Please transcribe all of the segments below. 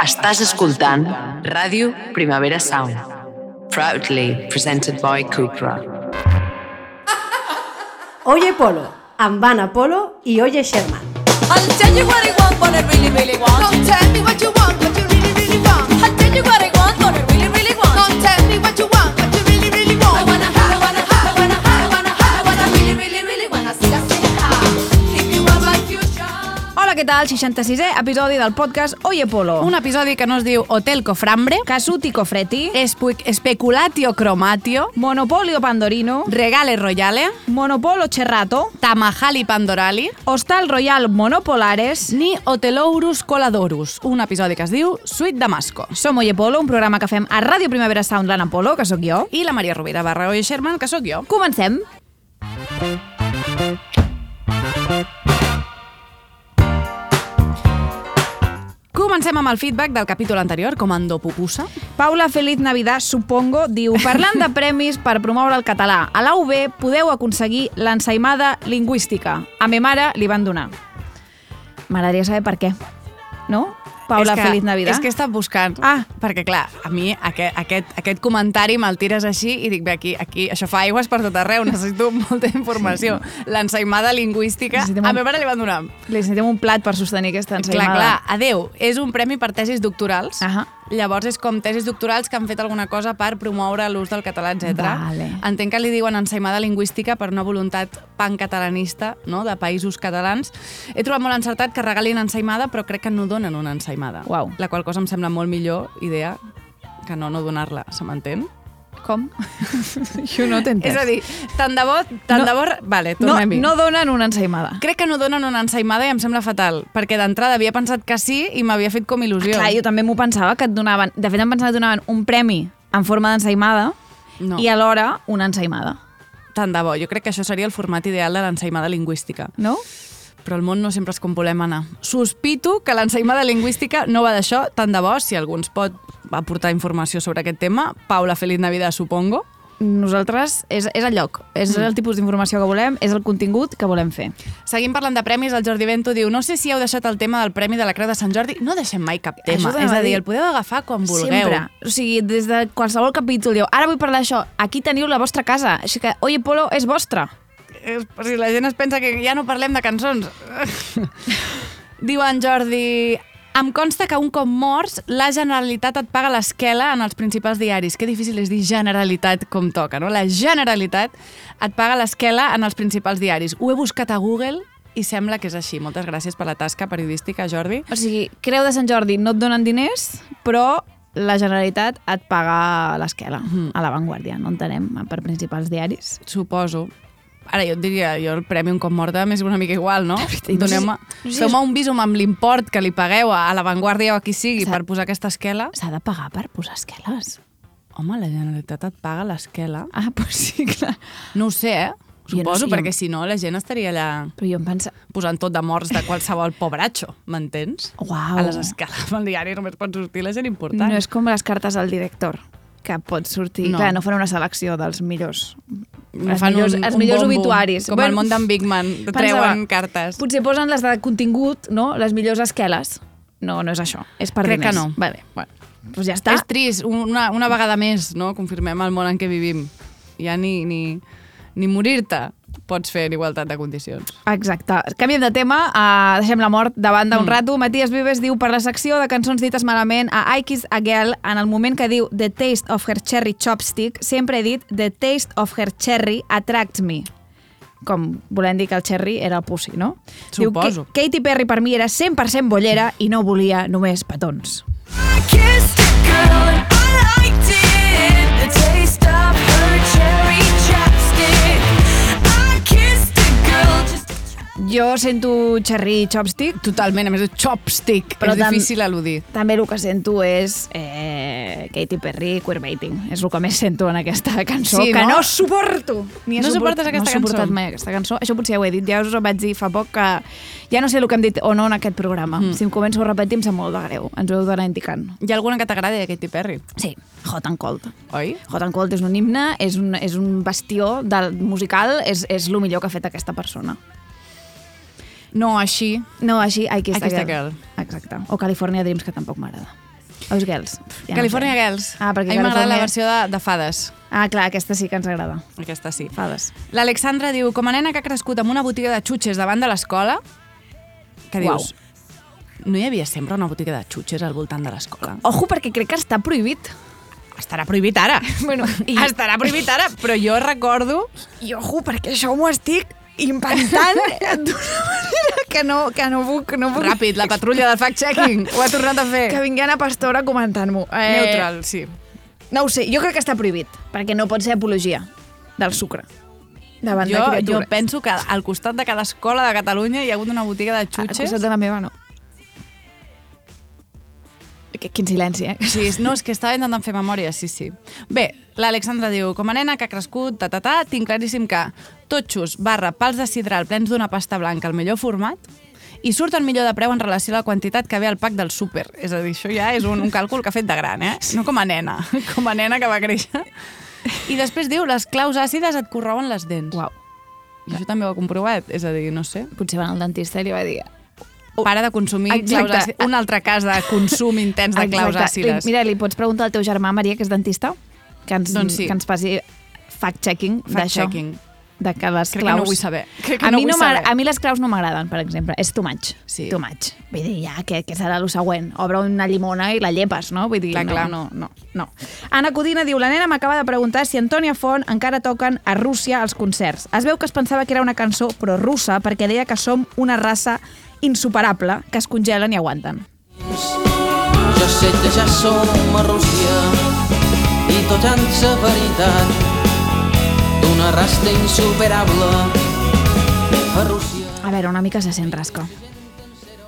Estàs escoltant Ràdio Primavera Sound. Proudly presented by Cupra. Oye Polo, amb Anna Polo i Oye Sherman. I'll tell you what I want, what I really, really want. Don't tell me what you want, what you really, really want. I'll tell you what I want, what I really, really want. Don't tell me what you què tal? 66è episodi del podcast Oye Polo. Un episodi que no es diu Hotel Coframbre, Casuti Cofreti, Espu- Speculatio Cromatio, Monopolio Pandorino, Regale Royale, Monopolo Cerrato, Tamahali Pandorali, Hostal Royal Monopolares... ni Hotelourus Coladorus, un episodi que es diu Suite Damasco. Som Oye Polo, un programa que fem a Ràdio Primavera Sound, l'Anna Polo, que sóc jo. I la Maria Rovira barra Oye Sherman, que sóc jo. Comencem. Comencem amb el feedback del capítol anterior, Comando Pupusa. Paula Feliz Navidad, supongo, diu Parlant de premis per promoure el català, a la UB podeu aconseguir l'ensaïmada lingüística. A me mare li van donar. M'agradaria saber per què. No? Paula és que, Feliz Navidad. És que he estat buscant. Ah. Perquè, clar, a mi aquest, aquest, aquest comentari me'l tires així i dic, bé, aquí, aquí, això fa aigües per tot arreu, necessito molta informació. L'ensaïmada lingüística, Necessitem a un- mi mare li van donar. Li necessitem un plat per sostenir aquesta Clar, ensaïmada. clar, adeu, és un premi per tesis doctorals. Ahà. Llavors és com tesis doctorals que han fet alguna cosa per promoure l'ús del català, etc. Vale. Entenc que li diuen ensaïmada lingüística per una voluntat pancatalanista no? de països catalans. He trobat molt encertat que regalin ensaïmada, però crec que no donen una ensaïmada. Uau. La qual cosa em sembla molt millor idea que no no donar-la, se m'entén? Com? jo no t'he. És a dir, tant de bo... Tant No. de bo vale, no, tornem-hi. no donen una ensaïmada. Crec que no donen una ensaïmada i em sembla fatal, perquè d'entrada havia pensat que sí i m'havia fet com il·lusió. Clar, jo també m'ho pensava que et donaven... De fet, em pensava que donaven un premi en forma d'ensaïmada No. i alhora una ensaïmada. Tant de bo. Jo crec que això seria el format ideal de l'ensaïmada lingüística. No? Però el món no sempre és com volem anar. Sospito que l'ensaïmada lingüística no va d'això, tant de bo, si algú ens pot aportar informació sobre aquest tema. Paula Feliz Navidad, supongo. Nosaltres, és, és el lloc, és Mm. el tipus d'informació que volem, és el contingut que volem fer. Seguim parlant de premis, el Jordi Vento diu no sé si heu deixat el tema del Premi de la Creu de Sant Jordi. No deixem mai cap tema. És a dir. el podeu agafar quan vulgueu. Sempre. O sigui, des de qualsevol capítol diu, ara vull parlar d'això, aquí teniu la vostra casa, així que Oye Polo és vostra. Per si la gent es pensa que ja no parlem de cançons. Diu en Jordi... Em consta que un cop morts, la Generalitat et paga l'esquela en els principals diaris. Que difícil és dir Generalitat com toca, no? La Generalitat et paga l'esquela en els principals diaris. Ho he buscat a Google i sembla que és així. Moltes gràcies per la tasca periodística, Jordi. O sigui, Creu de Sant Jordi no et donen diners, però la Generalitat et paga l'esquela Mhm. a l'avantguàrdia, no entenem, per principals diaris. Suposo. Ara, jo et diria, jo el premi un cop morta m'és una mica igual, no? Doneu-me... Feu-me un visum amb l'import que li pagueu a, a l'avantguàrdia o a qui sigui per posar aquesta esquela. S'ha de pagar per posar esqueles. Home, la Generalitat et paga l'esquela. Ah, pues sí, clar. No ho sé, eh? Jo no Suposo, sé, jo- perquè si no la gent estaria allà Però jo em pensa... posant tot de morts de qualsevol pobratxo, m'entens? Uau. A les escales del diari només pot sortir la gent important. No és com les cartes al director, que pot sortir... No. No. Clar, no fan una selecció dels millors... No els fan millors, un, els un millors bombo, obituaris. Com el món d'en Bigman, treuen pensava, cartes. Potser posen les de contingut, no? Les millors esqueles. No, no és això. És per Crec que diners. no. Vale. Bueno. Pues ja està. És trist, una, una vegada més, no? Confirmem el món en què vivim. Ja ni, ni, ni morir-te pots fer en igualtat de condicions. Exacte. Canviem de tema, uh, deixem la mort de banda un Mm. rato. Matías Vives diu per la secció de cançons dites malament a I Kiss a Girl, en el moment que diu The taste of her cherry chopstick, sempre he dit The taste of her cherry attracts me. Com volem dir que el cherry era el pussy, no? Suposo. Diu, "Ka- Katy Perry per mi era 100% bollera i no volia només petons. I kissed a girl and I liked it. The taste of her cherry Jo sento cherry chopstick, Totalment, a més és chopstick, Però és tam- difícil eludir. també el que sento és eh, Katy Perry queerbaiting. És el que més sento en aquesta cançó, Sí, que no? no suporto. Ni No suport- suportes aquesta no he suportat cançó? mai aquesta cançó. Això potser ja ho he dit, ja us ho vaig dir fa poc que ja no sé el que hem dit o no en aquest programa. Mm. Si em començo a repetir em sap molt de greu. Ens ho heu d'anar indicant. Hi ha alguna que t'agradi de Katy Perry, Sí, Hot and Cold. oi? Hot and Cold és un himne, és un, és un bastió del musical, és, és el millor que ha fet aquesta persona. No així. No, així, I Kissed a I Kissed a Girl. Girl. Exacte. O California Dreams, que tampoc m'agrada. Els Girls. Ja no California sé. Girls. Ah, perquè a mi m'agrada la versió de, de Fades. Ah, clar, aquesta sí que ens agrada. Aquesta sí. Fades. L'Alexandra diu, com a nena que ha crescut amb una botiga de xutxes davant de l'escola, que Uau. dius, no hi havia sempre una botiga de xutxes al voltant de l'escola? Ojo, perquè crec que està prohibit. Estarà prohibit ara. Bueno, i- Estarà prohibit ara, però jo recordo... I ojo, perquè això m'ho estic inventant d'una manera que no, que no puc... No puc Ràpid, la patrulla del fact-checking ho ha tornat a fer. que vingui Anna Pastora comentant-m'ho. Eh, Neutral, sí. No ho sé, jo crec que està prohibit, perquè no pot ser apologia del sucre. Davant Jo, de jo penso que al costat de cada escola de Catalunya hi ha hagut una botiga de Al xutxes. costat de la meva, no. Quin silenci, eh? Sí, no, és que estava intentant fer memòria, sí, sí. Bé, l'Alexandra diu, com a nena que ha crescut, ta, ta, ta, tinc claríssim que totxos barra pals de sidral plens d'una pasta blanca al millor format i surten millor de preu en relació a la quantitat que ve al pack del súper. És a dir, això ja és un, un càlcul que ha fet de gran, eh? No com a nena, com a nena que va créixer. I després diu, les claus àcides et corrouen les dents. Uau. I això també ho ha comprovat, és a dir, no sé. Potser van al dentista i li va dir... Para de consumir Exacte. claus àcides. Un altre cas de consum intens de claus Exacte. àcides. Mira, li pots preguntar al teu germà, Maria, que és dentista, que ens, Doncs sí. que ens faci fact-checking d'això. Fact-checking. De que les Crec que claus... no vull saber. Crec que a, no mi vull no m'agra- saber. a mi les claus no m'agraden, per exemple. És too much. Sí. Too much. Vull dir, ja, què, què serà el següent? Obre una llimona i la llepes, no? Vull dir, Clar, no, clar. no, no, no. Anna Codina diu, la nena m'acaba de preguntar si Antònia Font encara toquen a Rússia als concerts. Es veu que es pensava que era una cançó però russa perquè deia que som una raça insuperable, que es congelen i aguanten. Jo sé que ja som a Rússia i tots han sa veritat d'una rasta insuperable a Rússia. A veure, una mica se sent rasca.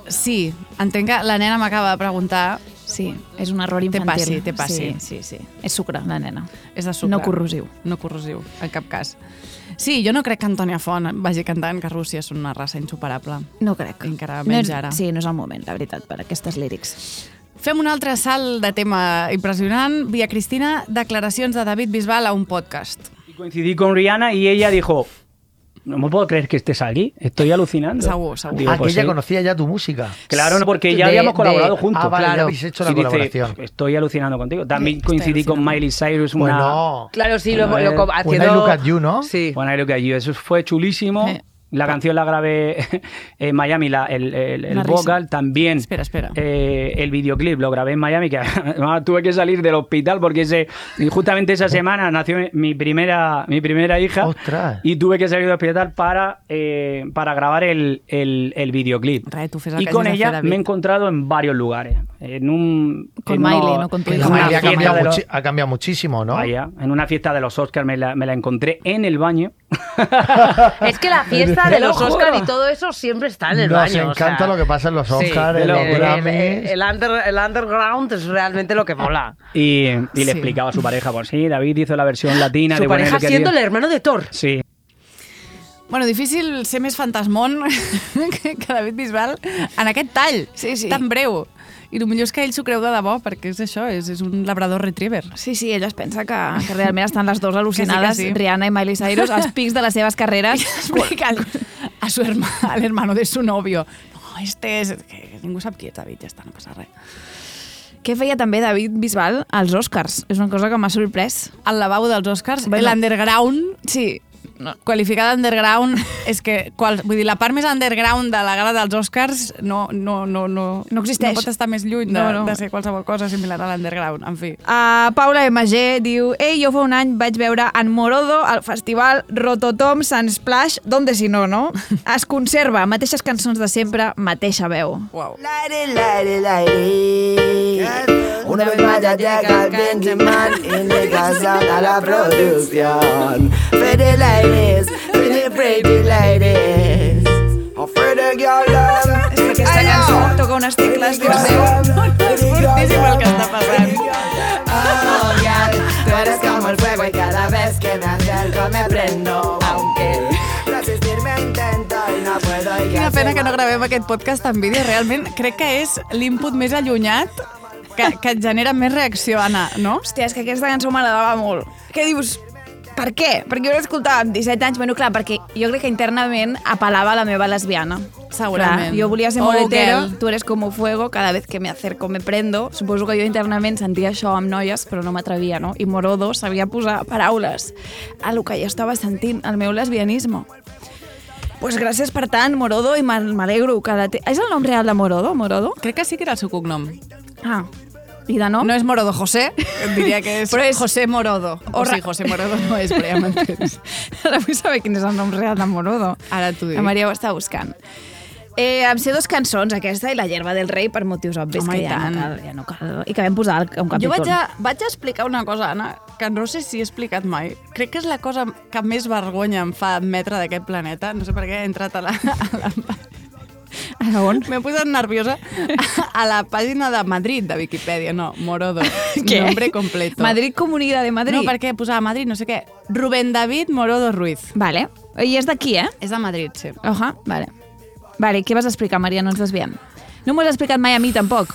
Sí, entenc que la nena m'acaba de preguntar Sí, és un error Té infantil. passi, té passi. Sí, sí, sí. És sucre, la nena. és de sucre. No corrosiu. No corrosiu, en cap cas. Sí, jo no crec que Antònia Font vagi cantant que Rússia és una raça insuperable. No crec. Encara no menys és, ara. Sí, no és el moment, la veritat, per aquestes lírics. Fem un altre salt de tema impressionant. Via Cristina, declaracions de David Bisbal a un podcast. Y coincidí con Rihanna y ella dijo, no me puedo creer que estés aquí, estoy alucinando. Digo, ah, pues que ella sí. conocía ya tu música. Claro, no, porque ya De- habíamos colaborado de- juntos. Ah, vale, Claro. habéis hecho la dice, colaboración. estoy alucinando contigo. También coincidí con. Miley Cyrus, una... Bueno, Claro, sí, lo, lo co- when When I haciendo... Look at You, ¿no? Sí. Bueno, lo que allí, eso fue chulísimo. Eh. La canción la grabé en Miami, la- el, el- vocal también. Espera, espera. Eh, el videoclip lo grabé en Miami, que además tuve que salir del hospital porque ese, y justamente esa semana nació mi primera, mi primera hija. Ostras. Y tuve que salir del hospital para, eh, para grabar el, el, el videoclip. Y con ella me he encontrado en varios lugares. En un. Con en Miley, no con tu hija. ha fiesta cambiado, de los- muchi- ha cambiado muchísimo, ¿no? Vaya, en una fiesta de los Oscars me la, me la encontré en el baño. Es que la fiesta de lo los. Oscar y todo eso siempre está en el Nos baño. o encanta sea. lo que pasa en los Sí, Oscars, te en lo los el, el under- el underground es realmente lo que mola. Y, y Sí. le explicaba a su pareja, pues sí, David hizo la versión latina Su de pareja Bueno, siendo el hermano de Thor. Sí, Bueno, difícil ser més fantasmón que David Bisbal en aquest tall Sí, sí. tan breu. I el millor és que ell s'ho creu de debò, perquè és això, és, és un labrador retriever. Sí, sí, ella es pensa que, que realment estan les dues al·lucinades, Que sí, que sí. Rihanna i Miley Cyrus, als pics de les seves carreres. Explicant a su hermano, al hermano de su novio. No, este és... Que ningú sap qui és David, ja està, no passa res. Què feia també David Bisbal als Oscars? És una cosa que m'ha sorprès. Al lavabo dels Oscars, bueno. l'underground, Sí, no, qualificada underground, és que qual, vull dir, la part més underground de la gala dels Oscars no, no, no, no, No existeix. No pot estar més lluny de, No, no. de ser qualsevol cosa similar a l'underground, en fi. Uh, Paula MG diu Ei, jo fa un any vaig veure en Morodo al festival Rototom Sunsplash Donde si no, no? Es conserva, mateixes cançons de sempre, mateixa veu. Wow. Lady, lady, lady. Una vez más ya llega el Benjamin indica a la producción. Pretty ladies, pretty pretty ladies. Oh, pretty girl, love. És que aquesta cançó toca unes tecles, Dios meu. És fortíssim el que està passant. Oh, yeah, tú eres como el fuego y cada vez que me acerco me prendo. Aunque resistirme intento y no puedo. Quina pena que no gravem aquest podcast en vídeo. Realment crec que és l'input més allunyat que, que et genera més reacció, Anna, no? Hòstia, és que aquesta cançó m'agradava molt. Què dius? Per què? Perquè jo l'escoltava amb 17 anys, bueno, clar, perquè jo crec que internament apel·lava a la meva lesbiana. Segurament. Clar, jo volia ser Oh, molt hetero, girl. tu eres como fuego, cada vez que me acerco me prendo. Suposo que jo internament sentia això amb noies, però no m'atrevia, no? I Morodo sabia posar paraules a lo que jo estava sentint, el meu lesbianisme. Pues gràcies per tant, Morodo, i m'al- m'alegro que la te... És el nom real de Morodo, Morodo? Crec que sí que era el seu cognom. Ah, i de nom? No és Morodo José, diria que és, Però és- José Morodo. O Orra- sigui, José Morodo no és, però ja m'entens. Ara vull saber quin és el nom real de Morodo. Ara t'ho dic. La Maria ho està buscant. Eh, em sé dos cançons, aquesta i La gerba del rei, per motius obvis, Home, que ja tant. no, cal, ja no cal. I que vam posar un Jo capítol. vaig a, vaig a explicar una cosa, Anna, que no sé si he explicat mai. Crec que és la cosa que més vergonya em fa admetre d'aquest planeta. No sé per què he entrat a la... A la A on? M'he posat nerviosa a la pàgina de Madrid de Viquipèdia. No, Morodo. Què? Nombre completo. Madrid Comunidad de Madrid. No, perquè posava Madrid, no sé què. Rubén David Morodo Ruiz. Vale. I és d'aquí, eh? És de Madrid, sí. Oja, vale. Vale, què vas explicar, Maria? No ens desviem. No m'ho has explicat mai a mi, tampoc.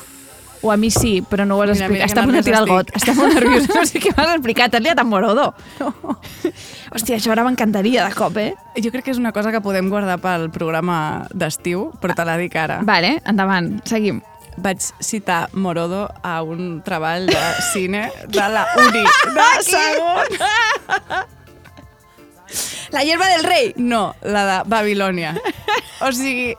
O a mi sí, però no ho has Mira, mira explicat. Està a punt de tirar el got. Està molt nerviosa. No sé què m'has explicat. T'has liat amb Morodo. No. Hòstia, això ara m'encantaria de cop, eh? Jo crec que és una cosa que podem guardar pel programa d'estiu, però te la dic ara. Vale, endavant. Seguim. Vaig citar Morodo a un treball de cine de la Uni de segon. La hierba del rei. No, la de Babilònia. O sigui,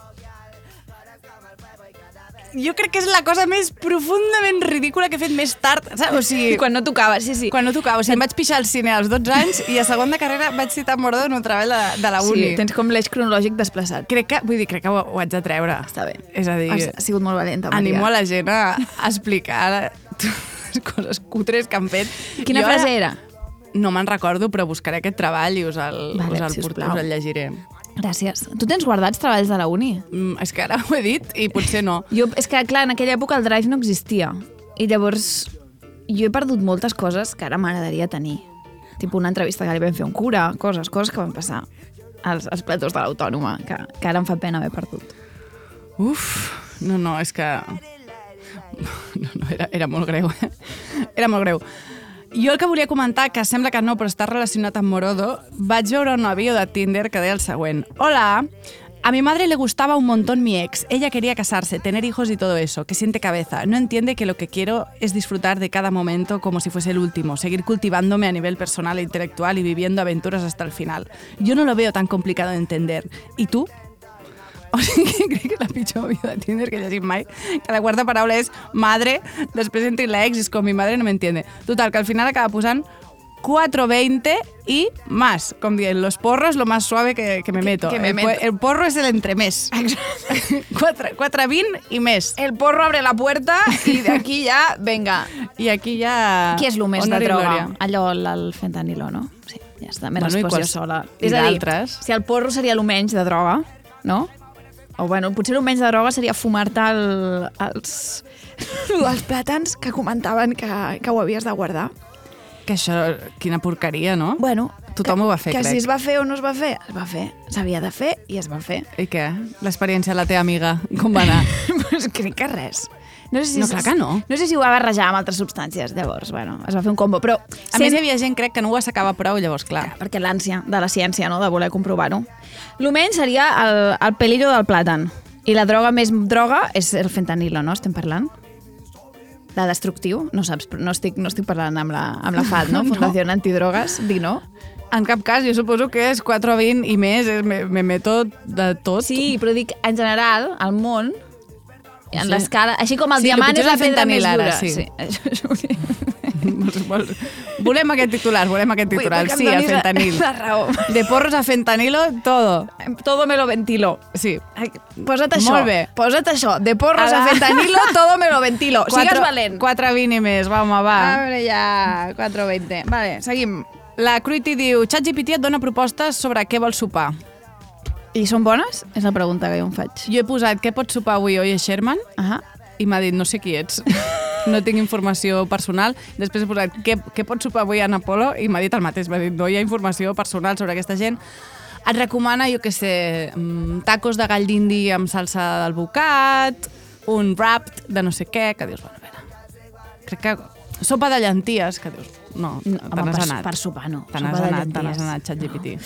jo crec que és la cosa més profundament ridícula que he fet més tard. Saps? O sigui, Quan no tocava, sí, sí. quan no tocava. O sigui, em vaig pixar al cine als 12 anys i a segon de carrera vaig citar Morodo en un treball de, de la Uni. Sí, tens com l'eix cronològic desplaçat. Crec que, vull dir, crec que ho, ho haig de treure. Està bé. És a dir, Has, has sigut molt valenta, Maria. animo a la gent a, explicar les coses cutres que han fet. Quina Jo frase era? No me'n recordo, però buscaré aquest treball i us el, Vale, us el, sisplau. porto, us el llegiré. Gràcies. Tu tens guardats treballs de la uni? Mm, és que ara ho he dit i potser no. Jo, és que, clar, en aquella època el Drive no existia. I llavors jo he perdut moltes coses que ara m'agradaria tenir. Tipo una entrevista que li vam fer un cura, coses, coses que van passar als, als platós de l'Autònoma, que, que ara em fa pena haver perdut. Uf, no, no, és que... No, no, era, era molt greu. eh? Era molt greu. Jo el que volia comentar, que sembla que no, però està relacionat amb Morodo, vaig veure una bio de Tinder que deia el següent. Hola, a mi madre le gustaba un montón mi ex. Ella quería casarse, tener hijos y todo eso. Que siente cabeza. No entiende que lo que quiero es disfrutar de cada momento como si fuese el último. Seguir cultivándome a nivel personal e intelectual y viviendo aventuras hasta el final. Yo no lo veo tan complicado de entender. ¿Y tú? O sigui, crec que la pitjor bio de Tinder que he llegit mai, que la quarta paraula és madre, després entri l'ex i és com mi madre no m'entiende. Total, que al final acaba posant 420 y más, com dient, los porros lo más suave que, que me meto. que me el, meto. el porro és el entremés. 4, 420 i més. El porro abre la puerta i d'aquí ja, venga. I aquí ja... Què és el més de droga? glòria. Allò, el, el fentanilo, no? Sí, ja està, m'he Bueno, respost jo sola. i És a dir, si el porro seria el menys de droga, no? O bueno, potser el menys de droga seria fumar-te el, els, els plàtans que comentaven que, que ho havies de guardar. Que això, quina porqueria, no? Bueno, Tothom que, ho va fer, que crec. si es va fer o no es va fer, es va fer. S'havia de fer i es va fer. I què? L'experiència de la teva amiga, com va anar? pues crec que res. No, sé si, No, clar que no. No sé si ho va barrejar amb altres substàncies, llavors, bueno, es va fer un combo, però... A més, hi havia gent, crec, que no ho assecava prou, llavors, clar. perquè l'ànsia de la ciència, no?, de voler comprovar-ho. Menys seria el, el pelillo del plàtan. I la droga més droga és el fentanilo, no? Estem parlant? De destructiu? No saps, però no estic, no estic parlant amb la, amb la FAD, no? Fundació Antidrogues, dic no? En cap cas, jo suposo que és 4,20 i més, me, me meto de tot. Sí, però dic, en general, al món, en Sí. l'escala, així com el Sí, diamant és la pedra més fentanil, dura. sí. sí. Volem aquest titular, volem aquest titular. vull Sí, el donis la- fentanil. la raó. De porros a fentanilo, todo. Todo me lo ventilo. Sí. Posa't això. Molt bé. Posa't això. De porros Ara. a fentanilo, todo me lo ventilo. Sigues valent. 4,20 i més, va, home, va. A veure, ja, 4.20. Vale, seguim. La Cruity diu, ChatGPT et dona propostes sobre què vols sopar. I són bones? És la pregunta que jo em faig. Jo he posat què pots sopar avui, oi, Sherman? Ah, I m'ha dit, no sé qui ets. No tinc informació personal. Després he posat, què, què pots sopar avui, Ana Polo? I m'ha dit el mateix. M'ha dit, no hi ha informació personal sobre aquesta gent. Et recomana, jo què sé, mm, tacos de gall d'indi amb salsa d'alvocat, un wrap de no sé què, que dius, bueno, a veure, crec que Sopa de llenties, que dius, no, No, te n'has anat. per sopar no. Te n'has anat, te n'has anat, ChatGPT.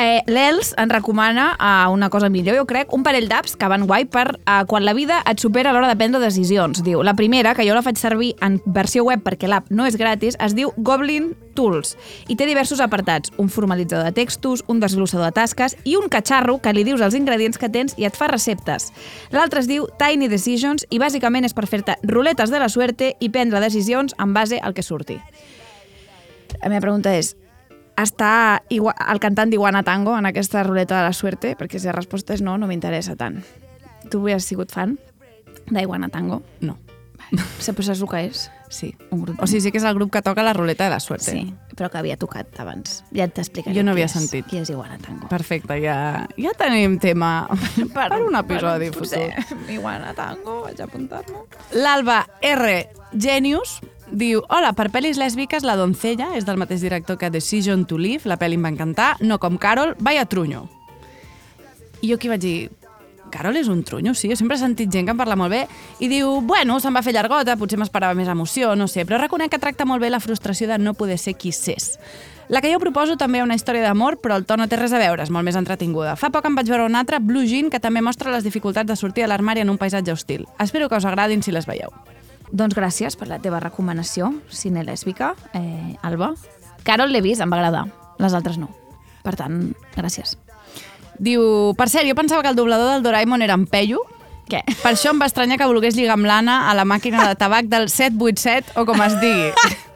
Eh, L'ELS ens recomana uh, una cosa millor, jo crec, un parell d'apps que van guai per uh, quan la vida et supera a l'hora de prendre decisions. Diu, la primera, que jo la faig servir en versió web perquè l'app no és gratis, es diu Goblin Tools i té diversos apartats, un formalitzador de textos, un desglossador de tasques i un catxarro que li dius els ingredients que tens i et fa receptes. L'altre es diu Tiny Decisions i bàsicament és per fer-te ruletes de la suerte i prendre decisions en base al que surti. La meva pregunta és, està igua, el cantant d'Iguana Tango en aquesta ruleta de la suerte? Perquè si la resposta és no, no m'interessa tant. Tu has sigut fan d'Iguana Tango? No. Sempre saps el que és? Sí. Un grup O sigui, sí que és el grup que toca la ruleta de la suerte. Sí, però que havia tocat abans. Ja t'explicaré. Jo no qui havia és- sentit. Qui és Iguana Tango. Perfecte, ja, ja tenim tema per, per un episodi per, futur. potser, Iguana Tango, vaig a apuntar-m'ho. L'Alba R. Genius diu Hola, per pel·lis lèsbiques, La doncella és del mateix director que Decision to Live, la pel·li em va encantar, no com Carol, vaya trunyo. I jo aquí vaig dir, Carol és un trunyo, sí? Jo sempre he sentit gent que en parla molt bé i diu, bueno, se'n va fer llargota, potser m'esperava més emoció, no sé, però reconec que tracta molt bé la frustració de no poder ser qui s'és. La que jo proposo també una història d'amor, però el to no té res a veure, és molt més entretinguda. Fa poc em vaig veure una altra, Blue Jean, que també mostra les dificultats de sortir de l'armari en un paisatge hostil. Espero que us agradin si les veieu. Doncs gràcies per la teva recomanació, cine lèsbica, eh, Alba. Carol l'he vist, em va agradar. Les altres no. Per tant, gràcies. Diu, per cert, jo pensava que el doblador del Doraemon era en Peyu. Què? Per això em va estranyar que volgués lligar amb l'Anna a la màquina de tabac del 787 o com es digui.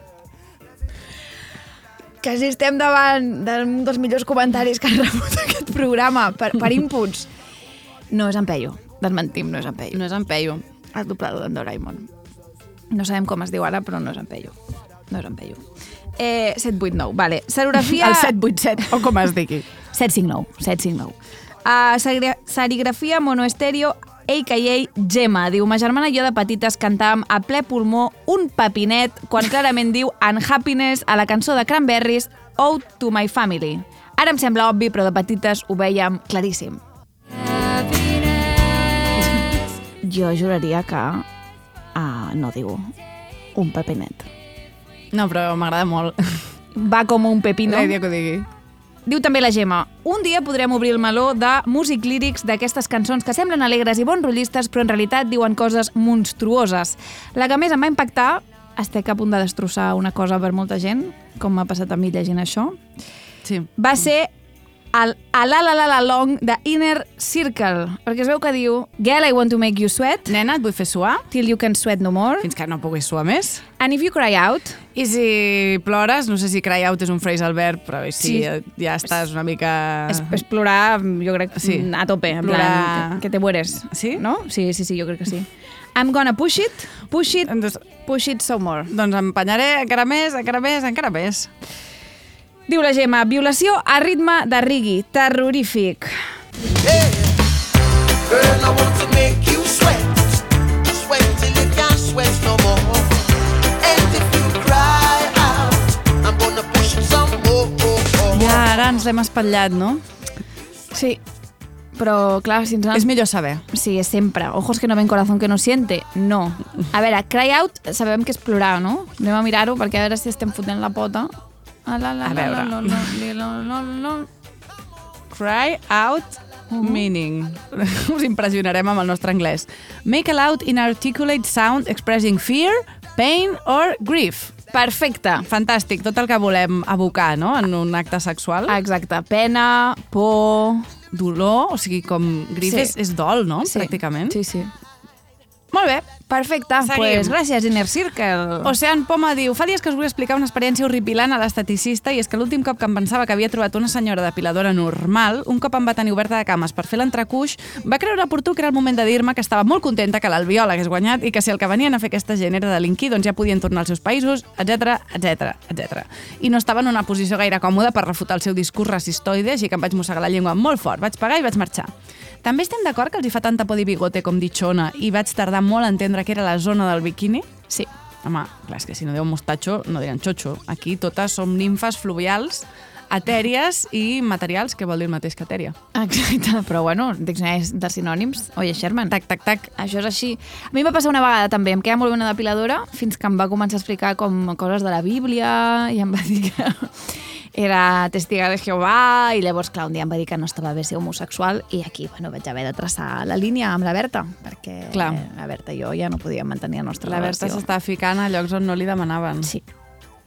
Quasi estem davant d'un dels millors comentaris que ha rebut aquest programa per, per inputs. No és en Peyu. Desmentim, no és en Peyu. No és en Peyu. El doblador d'en Doraemon. No sabem com es diu ara, però no és en Peyu. No és en Peyu. Eh, 789, vale. Serigrafia... El 787 o com es digui. 759, 759. Uh, serigra- serigrafia monoestèreo a.k.a. Gemma. Diu, ma germana i jo de petites cantàvem a ple pulmó un papinet quan clarament diu Unhappiness a la cançó de Cranberries Ode to my family. Ara em sembla obvi, però de petites ho veiem claríssim. Jo juraria que uh, no diu un papinet. No, però m'agrada molt. Va com un pepino. La idea que ho digui. Diu també la Gemma, un dia podrem obrir el meló de músic lírics d'aquestes cançons que semblen alegres i bonrotllistes, però en realitat diuen coses monstruoses. La que més em va impactar, estic a punt de destrossar una cosa per molta gent, com m'ha passat a mi llegint això, Sí. va ser el a la la la la long de Inner Circle, perquè es veu que diu Girl, I want to make you sweat Nena, et vull fer suar till you can sweat no more, fins que no puguis suar més. and if you cry out, I si plores, no sé si cry out és un phrasal verb, però Sí. si ja, ja estàs una mica... és, és plorar, jo crec, Sí. a tope, en Plorar- plan, que te mueres. Sí? No? Sí, sí, sí, jo crec que sí. I'm gonna push it, push it, Doncs, push it some more. doncs empenyaré encara més, encara més, encara més. Diu la Gemma, violació a ritme de rigui, terrorífic. Girl, I want to make you sweat. Sweat till you can't sweat no more. And if you cry out, I'm gonna push it some more. Ja ara ens l'hem espatllat, no? Sí, però clar, si ens... És millor saber. Sí, és sempre. Ojos que no ven, corazón que no siente. No. A veure, cry out, sabem que és plorar, no? Anem a mirar-ho perquè a veure si estem fotent la pota. A, la, la, A veure. La, la, la, la. Cry out meaning. Us impressionarem amb el nostre anglès. Make a loud inarticulate sound expressing fear, pain or grief. Perfecte. Fantàstic, tot el que volem evocar no? en un acte sexual. Exacte. Pena, por... Dolor, o sigui, com grief Sí. és, és dol, no? Sí. Pràcticament. Sí, sí. Molt bé. Perfecte. Seguim. Pues gràcies, Inner Circle. Ocean Poma diu, fa dies que us vull explicar una experiència horripilant a l'esteticista i és que l'últim cop que em pensava que havia trobat una senyora depiladora normal, un cop em va tenir oberta de cames per fer l'entrecuix, va creure oportú que era el moment de dir-me que estava molt contenta que l'Albiol hagués guanyat i que si el que venien a fer aquesta gent era delinquir, doncs ja podien tornar als seus països, etc etc etc. I no estava en una posició gaire còmoda per refutar el seu discurs racistoide, així que em vaig mossegar la llengua molt fort, vaig pagar i vaig marxar. També estem d'acord que els hi fa tanta por dir bigote com dir xona i vaig tardar molt a entendre que era la zona del biquini? Sí. Home, clar, és que si no diu mostatxo, no diran xotxo. Aquí totes som nimfes fluvials etèries i materials, que vol dir el mateix que etèria. Exacte, però bueno, diccionaris de sinònims. Oye, Sherman. Tac, tac, tac. Això és així. A mi em va passar una vegada també, em queda molt bé una depiladora, fins que em va començar a explicar com coses de la Bíblia, i em va dir que era testiga de Jehovà, i llavors, clar, un dia em va dir que no estava bé ser homosexual, i aquí, bueno, vaig haver de traçar la línia amb la Berta, perquè Clar. la Berta i jo ja no podíem mantenir la nostra La Berta relació. s'estava ficant a llocs on no li demanaven. Sí.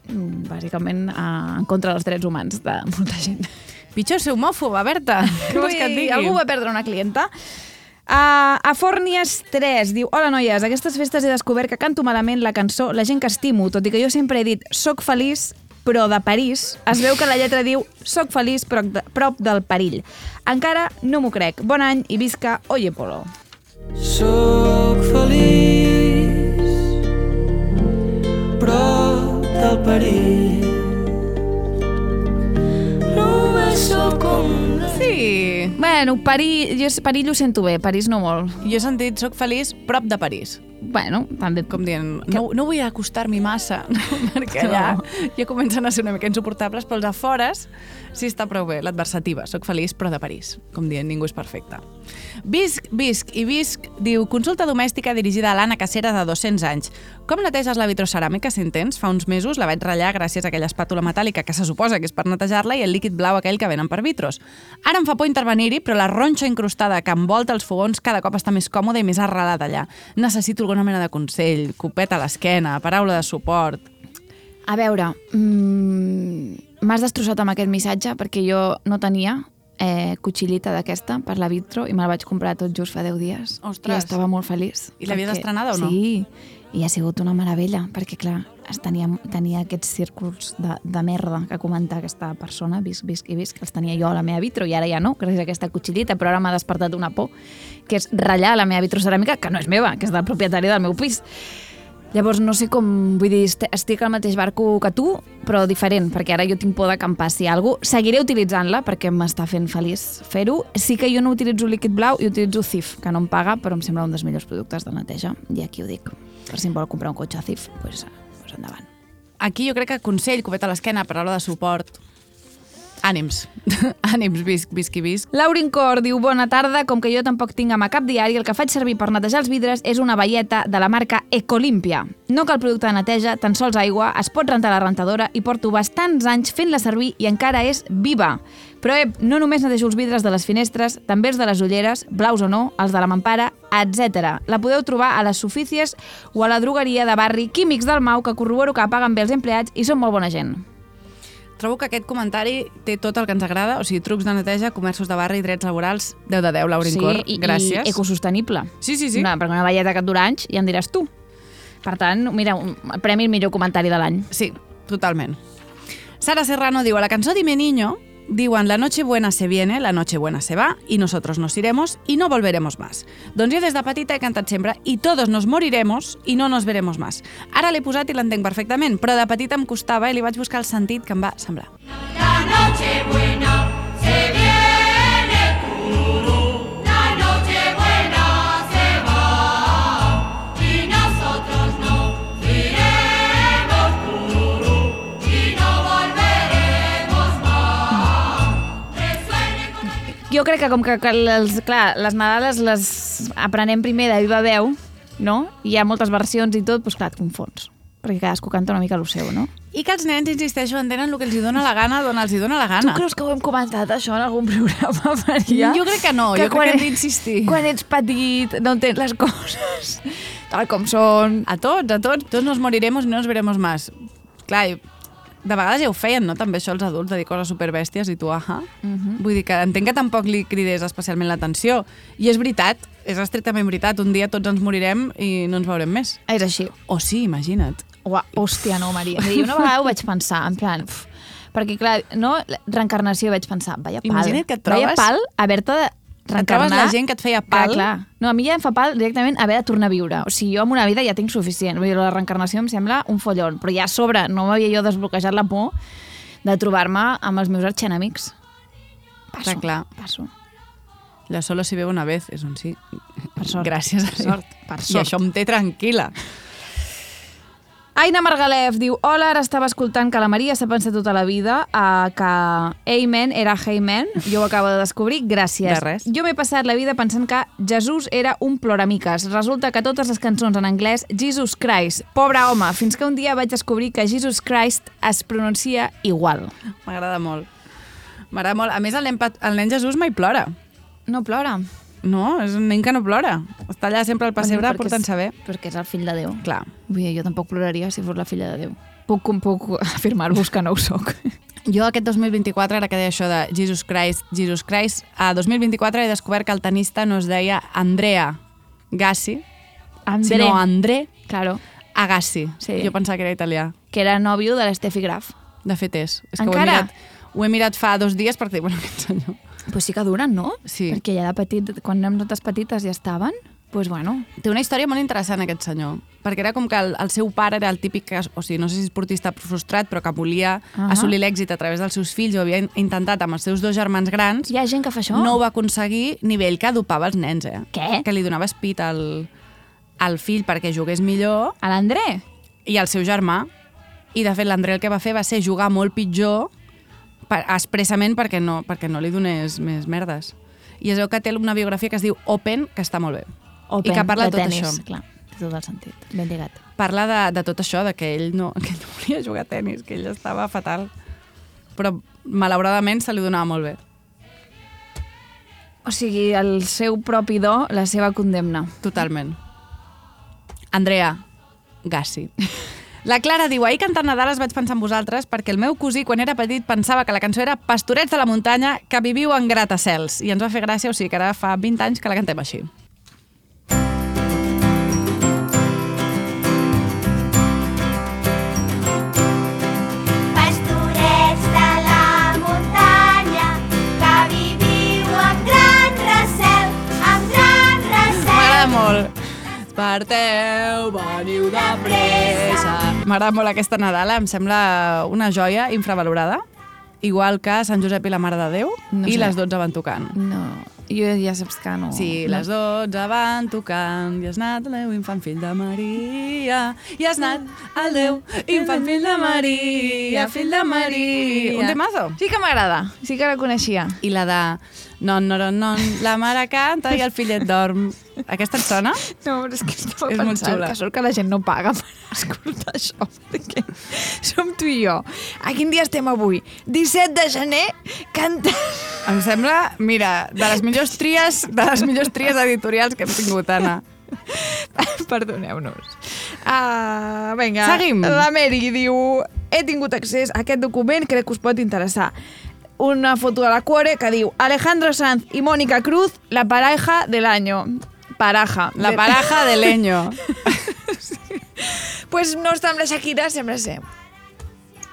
Bàsicament eh, en contra dels drets humans de molta gent. Pitjor ser homòfoba, Berta. Què vols que et Ui, digui? Algú va perdre una clienta. Uh, a Fornies 3 diu Hola noies, a aquestes festes he descobert que canto malament la cançó La gent que estimo, tot i que jo sempre he dit Soc feliç, però de París es veu que la lletra diu Soc feliç, però de, prop del perill Encara no m'ho crec Bon any i visca Oye Polo Soc feliç, del perill. Només sóc com... Sí. Bueno, perill, jo, perill ho sento bé, París no molt Jo he sentit soc feliç prop de París. Bueno, també Com dient, no, no vull acostar-m'hi massa, perquè allà ja comencen a ser una mica insuportables, però els afores sí està prou bé, l'adversativa. Soc feliç, però de París. Com dient, ningú és perfecte. Visc, visc i visc diu consulta domèstica dirigida a l'Anna Cacera de 200 anys. Com neteges la vitroceràmica, si en tens? Fa uns mesos la vaig ratllar gràcies a aquella espàtula metàl·lica que se suposa que és per netejar-la i el líquid blau aquell que venen per vitros. Ara em fa por intervenir-hi, però la ronxa incrustada que envolta els fogons cada cop està més còmoda i més arrelada allà. Necessito alguna mena de consell, copeta a l'esquena, paraula de suport... A veure, mm, m'has destrossat amb aquest missatge perquè jo no tenia eh, cuchillita d'aquesta per la vitro i me la vaig comprar tot just fa 10 dies. Ostres. I estava molt feliç. I l'havies perquè- estrenada o no? Sí, i ha sigut una meravella, perquè clar, es tenia, tenia aquests círculs de, de merda que comenta aquesta persona, visc, visc i visc, que els tenia jo a la meva vitro i ara ja no, gràcies a aquesta cuchillita, però ara m'ha despertat una por, que és ratllar la meva vitroceràmica, que no és meva, que és del propietari del meu pis. Llavors, no sé com... Vull dir, est- estic al mateix barco que tu, però diferent, perquè ara jo tinc por d'acampar. Si algú, seguiré utilitzant-la perquè m'està fent feliç fer-ho. Sí que jo no utilitzo líquid blau i utilitzo CIF, que no em paga, però em sembla un dels millors productes de neteja. I aquí ho dic. Per si em vol comprar un cotxe CIF, doncs pues, pues endavant. Aquí jo crec que consell, copeta a l'esquena, paraula de suport... Ànims. Ànims, visc, visc i visc. Laurin Cor diu, bona tarda, com que jo tampoc tinc a cap diari, el que faig servir per netejar els vidres és una velleta de la marca Ecolimpia. No cal producte de neteja, tan sols aigua, es pot rentar la rentadora i porto bastants anys fent-la servir i encara és viva. Però ep, no només netejo els vidres de les finestres, també els de les ulleres, blaus o no, els de la mampara, etc. La podeu trobar a les Sufícies o a la drogueria de barri Químics del Mau, que corroboro que paguen bé els empleats i són molt bona gent. Trobo que aquest comentari té tot el que ens agrada, o sigui, trucs de neteja, comerços de barri, drets laborals, 10 de 10, Laurin Cor, i, gràcies. i ecosostenible. Sí, sí, sí. Una, perquè una velleta que et dura anys ja em diràs tu. Per tant, mira, un premi el millor comentari de l'any. Sí, totalment. Sara Serrano diu, a la cançó Dime Niño, diuen la noche buena se viene, la noche buena se va, y nosotros nos iremos y no volveremos más. Doncs jo des de petita he cantat sempre i todos nos moriremos y no nos veremos más. Ara l'he posat i l'entenc perfectament, però de petita em costava i li vaig buscar el sentit que em va semblar. La noche buena Jo crec que com que, que els, clar, les Nadales les aprenem primer de viva veu, no? I hi ha moltes versions i tot, doncs clar, et confons. Perquè cadascú canta una mica el seu, no? I que els nens, insisteixo, entenen el que els hi dona la gana d'on els hi dona la gana. Tu creus que ho hem comentat, això, en algun programa, Maria? Jo crec que no, jo crec que hem d'insistir. Quan ets petit, no entens les coses tal com són. A tots, a tots. Tots nos moriremos i no nos veremos más. Clar, de vegades ja ho feien, no? També això els adults, de dir coses superbèsties i tu, ahà. Uh -huh. Vull dir que entenc que tampoc li cridés especialment l'atenció. I és veritat, és estrictament veritat. Un dia tots ens morirem i no ens veurem més. És així. O sí, imagina't. Ua, hòstia, no, Maria. I una vegada ho vaig pensar, en plan... Uf, perquè, clar, no, reencarnació vaig pensar, vaya pal. Imagina't que et Vaya trobes- pal haver-te Et reencarnar. trobes la gent que et feia pal. Clar, clar. No, a mi ja em fa pal directament haver de tornar a viure. O sigui, jo amb una vida ja tinc suficient. Vull dir, la reencarnació em sembla un follon. Però ja a sobre no m'havia jo desbloquejat la por de trobar-me amb els meus arxenemics. Passo, Clar, clar. passo. La solo si veu una vez, és un sí. Per sort. Gràcies a Per sort, per I sort. això em té tranquil·la. Aina Margalef diu Hola, ara estava escoltant que la Maria s'ha pensat tota la vida uh, que Amen era Amen. Jo ho acabo de descobrir. Gràcies. De res. Jo m'he passat la vida pensant que Jesús era un ploramiques. Resulta que totes les cançons en anglès Jesus Christ. Pobre home, fins que un dia vaig descobrir que Jesus Christ es pronuncia igual. M'agrada molt. M'agrada molt. A més, el nen, el nen Jesús mai plora. No plora. No, és un nen que no plora. Està allà sempre al pessebre portant-se bé. és- Perquè és el fill de Déu. Clar. Vull dir, jo tampoc ploraria si fos la filla de Déu. Puc, puc afirmar-vos que no ho soc. Jo aquest 2024, ara que deia això de Jesus Christ, Jesus Christ, a 2024 he descobert que el tenista no es deia Andrea Gassi, André. sinó André Claro. Agassi. Sí. Jo pensava que era italià. Que era nòvio de l'Steffi Graf. De fet és. És que ho he, Encara? mirat, ho he mirat fa dos dies perquè, bueno, aquest senyor... Pues sí que duren, no? Sí. Perquè ja de petit, quan érem totes petites ja estaven. Pues bueno, Té una història molt interessant, aquest senyor. Perquè era com que el, el seu pare era el típic, que, o sigui, no sé si esportista frustrat, però que volia Ahà. assolir l'èxit a través dels seus fills, ho havia in- intentat amb els seus dos germans grans, hi ha gent que fa això. no ho va aconseguir ni ell que adopava els nens, eh? Què? Que li donava espit al, al fill perquè jugués millor A l'André? i al seu germà. I, de fet, l'André el que va fer va ser jugar molt pitjor per, expressament perquè no, perquè no li donés més merdes. I es veu que té una biografia que es diu Open, que està molt bé. Open, I que parla de tot tenis, això. Clar, té tot el sentit. Ben lligat. Parla de, de tot això, de que ell, no, que ell no volia jugar a tennis, que ell estava fatal. Però, malauradament, se li donava molt bé. O sigui, el seu propi do, la seva condemna. Totalment. Andrea Gassi. La Clara diu, ahir cantant Nadales vaig pensar en vosaltres perquè el meu cosí, quan era petit, pensava que la cançó era Pastorets de la muntanya que viviu en gratacels. I ens va fer gràcia, o sigui que ara fa 20 anys que la cantem així. Molt. Desperteu, veniu de pressa. M'agrada molt aquesta Nadala, em sembla una joia infravalorada. Igual que Sant Josep i la Mare de Déu No i sé. les 12 van tocant. No, jo ja saps que no. Sí, no. les 12 van tocant i has anat el Déu infant fill de Maria i has anat el Déu infant fill de Maria, fill de Maria. Un temazo. Sí que m'agrada, sí que la coneixia. I la de non, non, non, la mare canta i el fillet dorm. Aquesta et sona? No, però és que estava És pensant que sort que la gent no paga per escoltar això, perquè som tu i jo. A quin dia estem avui? 17 de gener, canta... Em sembla, mira, de les millors tries, de les millors tries editorials que hem tingut, Anna. Perdoneu-nos. Uh, vinga, Seguim. la Mary diu he tingut accés a aquest document, crec que us pot interessar. Una foto de la Cuore que diu Alejandro Sanz y Mónica Cruz, la pareja del año. Paraja. La De- paraja de leño. Pues no està amb la Shakira, sembla ser.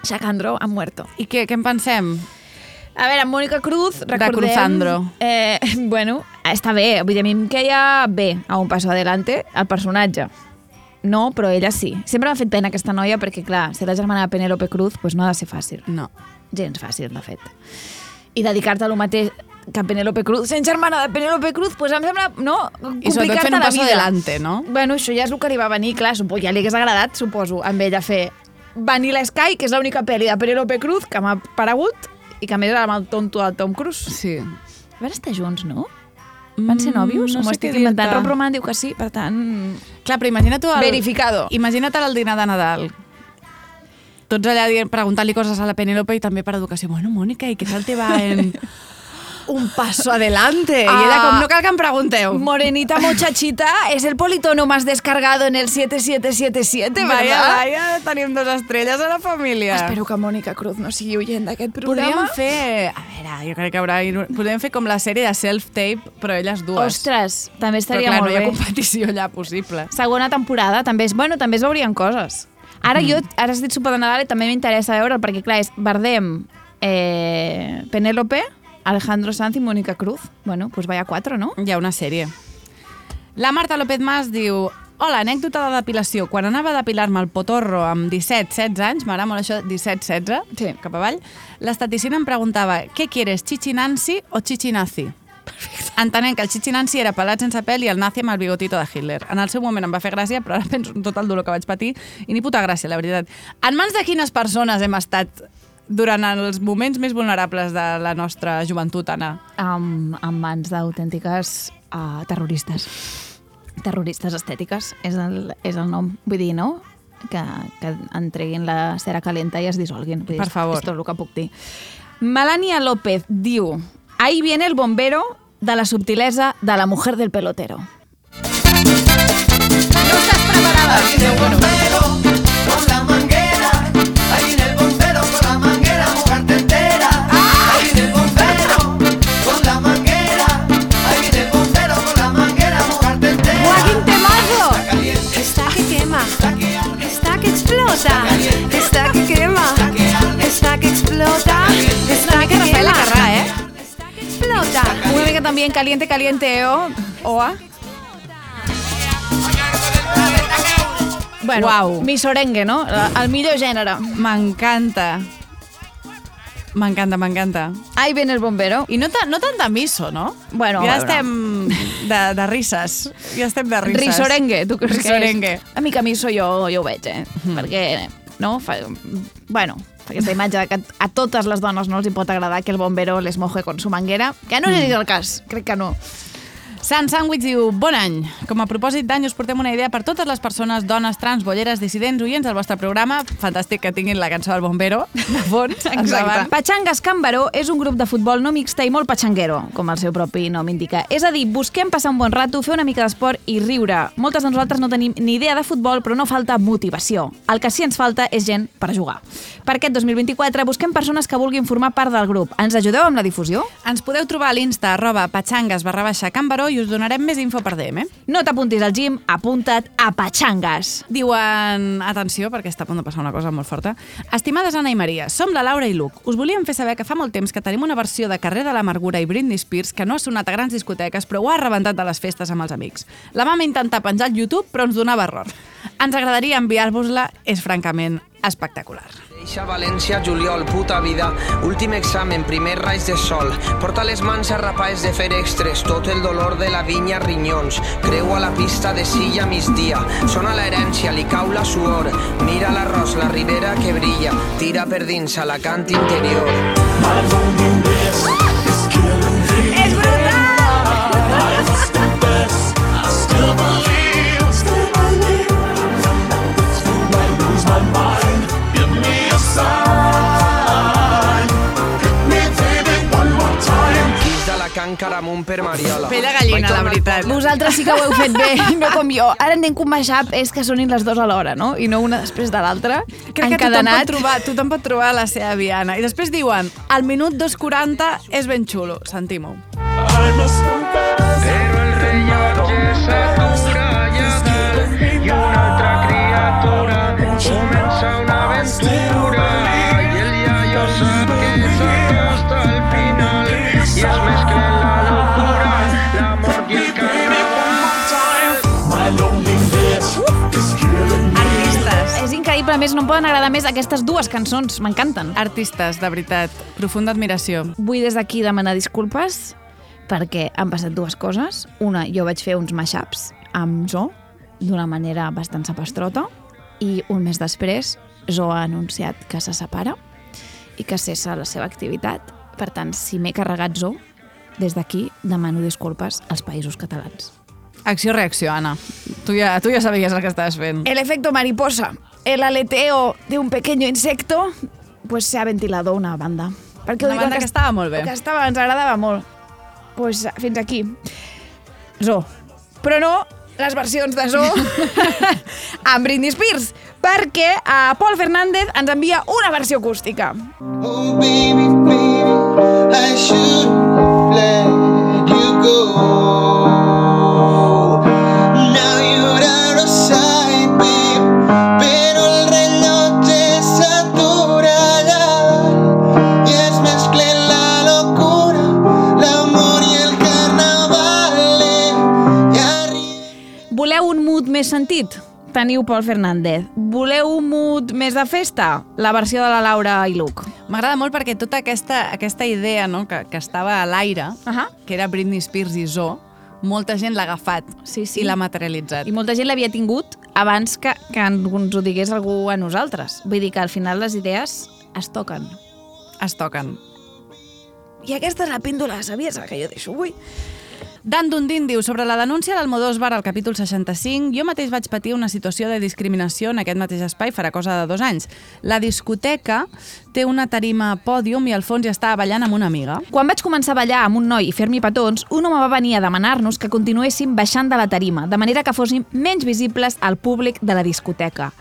Shakandro ha muerto. I què, què en pensem? A veure, Mónica Cruz, recordem... Cruzandro. Eh, bueno, està bé. Vull dir, a mi em queia bé a un passo adelante el personatge. No, però ella sí. Sempre m'ha fet pena aquesta noia perquè, clar, ser la germana de Penélope Cruz pues no ha de ser fàcil. No. Gens fàcil, de fet. I dedicar-te a lo mateix que Penélope Cruz, sent germana de Penélope Cruz, pues em sembla, no, I sobretot complicar-te fent un vida. adelante, no? Bueno, això ja és el que li va venir, clar, suposo, ja li hagués agradat, suposo, amb ella fer Vanilla Sky, que és l'única pel·li de Penélope Cruz que m'ha paregut i que a més era amb el tonto del Tom Cruise. Sí. Van estar junts, no? Van ser nòvios? Mm, no o m'ho sé què estic inventant? dir-te. Rob Roman diu que sí, per tant... Clar, però imagina't. El... Verificado. Imagina't el dinar de Nadal. Tots allà preguntant-li coses a la Penélope i també per educació. Bueno, Mònica, ¿y qué tal te va en un paso adelante? I ella com, no cal que em pregunteu. Morenita muchachita es el politono más descargado en el 7777, Vaya, ¿verdad? vaya, tenim dos estrelles a la família. Espero que Mónica Cruz no sigui oient d'aquest programa. Podríem fer... A veure, jo crec que haurà... Podríem fer com la sèrie de self-tape, però elles dues. Ostres, també però estaria clar, molt no hi ha bé. competició allà possible. Segona temporada, també és... Bueno, també es veurien coses. Ara Mm. jo, ara has dit Super de Nadal i també m'interessa veure perquè clar, és Bardem, eh, Penélope, Alejandro Sanz i Mónica Cruz. Bueno, pues vaya cuatro, no? Hi ha una sèrie. La Marta López Mas diu Hola, anècdota de depilació. Quan anava a depilar-me el potorro amb 17-16 anys, m'agrada molt això, 17-16, Sí. cap avall, l'esteticina em preguntava «¿Qué quieres, chichi Nancy o chichi nazi?» Entenent que el Chichi Nancy era pelat sense pèl i el nazi amb el bigotito de Hitler. En el seu moment em va fer gràcia, però ara penso en tot el dolor que vaig patir i ni puta gràcia, la veritat. En mans de quines persones hem estat durant els moments més vulnerables de la nostra joventut, Anna? amb, amb mans d'autèntiques uh, terroristes. Terroristes estètiques és el, és el nom. Vull dir, no? Que, que entreguin la cera calenta i es dissolguin. Vull dir, Per favor. És tot el que puc dir. Melania López diu Ahí viene el bombero de la subtilesa de la mujer del pelotero. Una mica en caliente, caliente, o... Oa. Bueno, Uau. mi sorengue, no? El millor gènere. M'encanta. M'encanta, m'encanta. Ahí viene el bombero. I no, ta, no tant de miso, no? Bueno, ja estem de, de risses. Ja estem de risses. Risorengue, tu creus Risorengue. que és? A mi que a mi jo, jo ho veig, eh? Mm. Perquè, no? Fa, bueno, aquesta imatge que a totes les dones no els hi pot agradar que el bombero les moje con su manguera, que no és el cas, crec que no. Sant Sandwich diu, bon any. Com a propòsit d'any us portem una idea per totes les persones, dones, trans, bolleres, dissidents, oients del vostre programa. Fantàstic que tinguin la cançó del bombero de fons. Endavant. Pachangas Cambaró és un grup de futbol no mixta i molt patxanguero, com el seu propi nom indica. És a dir, busquem passar un bon rato, fer una mica d'esport i riure. Moltes de nosaltres no tenim ni idea de futbol, però no falta motivació. El que sí ens falta és gent per jugar. Per aquest 2024 busquem persones que vulguin formar part del grup. Ens ajudeu amb la difusió? Ens podeu trobar a l'Insta arroba patxangues barra baixa cambaró i us donarem més info per DM. Eh? No t'apuntis al gym, apunta't a Pachangas. Diuen, atenció, perquè està a punt de passar una cosa molt forta. Estimades Anna i Maria, som la Laura i Luc. Us volíem fer saber que fa molt temps que tenim una versió de Carrer de l'Amargura i Britney Spears que no ha sonat a grans discoteques, però ho ha rebentat a les festes amb els amics. La vam intentar penjar al YouTube, però ens donava error. Ens agradaria enviar-vos-la, és francament espectacular. Eixa València, juliol, puta vida. Últim examen, primer raig de sol. Porta les mans arrapades de fer extres, tot el dolor de la vinya rinyons. Creu a la pista de silla migdia. Sona l'herència, li cau la suor. Mira l'arròs, la ribera que brilla. Tira per dins a la cant interior. És can Caramunt per Mariola. Pell de gallina, la veritat. Vosaltres sí que ho heu fet bé, no com jo. Ara entenc que un mashup és que sonin les dues alhora, no? I no una després de l'altra. Crec que tothom pot, trobar, tothom pot trobar la seva Viana. I després diuen, al minut 2.40 és ben xulo. Sentim-ho. Però el rellotge s'atura més no em poden agradar més aquestes dues cançons, m'encanten. Artistes, de veritat. Profunda admiració. Vull des d'aquí demanar disculpes perquè han passat dues coses. Una, jo vaig fer uns mashups amb Zo d'una manera bastant sapastrota i un mes després Zo ha anunciat que se separa i que cessa la seva activitat. Per tant, si m'he carregat Zo, des d'aquí demano disculpes als països catalans. Acció-reacció, Anna. Tu ja, tu ja sabies el que estaves fent. El efecto mariposa, el aleteo de un pequeño insecto, pues se ha ventilado una banda. Perquè Una banda que estava molt bé. Que estava, ens agradava molt. pues fins aquí. Zo. Però no les versions de Zo amb Britney Spears, perquè a Paul Fernández ens envia una versió acústica. Oh baby, baby, I should let you go. Més sentit? Teniu Paul Fernández. Voleu un mood més de festa? La versió de la Laura i Luc. M'agrada molt perquè tota aquesta, aquesta idea no, que, que estava a l'aire, uh -huh. que era Britney Spears i Zo, molta gent l'ha agafat sí, sí. i l'ha materialitzat. I molta gent l'havia tingut abans que, que ens ho digués algú a nosaltres. Vull dir que al final les idees es toquen. Es toquen. I aquesta és la píndola saviesa que jo deixo avui. Dan Dundin diu, sobre la denúncia d'Almodóvar al capítol 65, jo mateix vaig patir una situació de discriminació en aquest mateix espai farà cosa de dos anys. La discoteca té una tarima a pòdium i al fons hi estava ballant amb una amiga. Quan vaig començar a ballar amb un noi i fer-m'hi petons, un home va venir a demanar-nos que continuéssim baixant de la tarima, de manera que fóssim menys visibles al públic de la discoteca.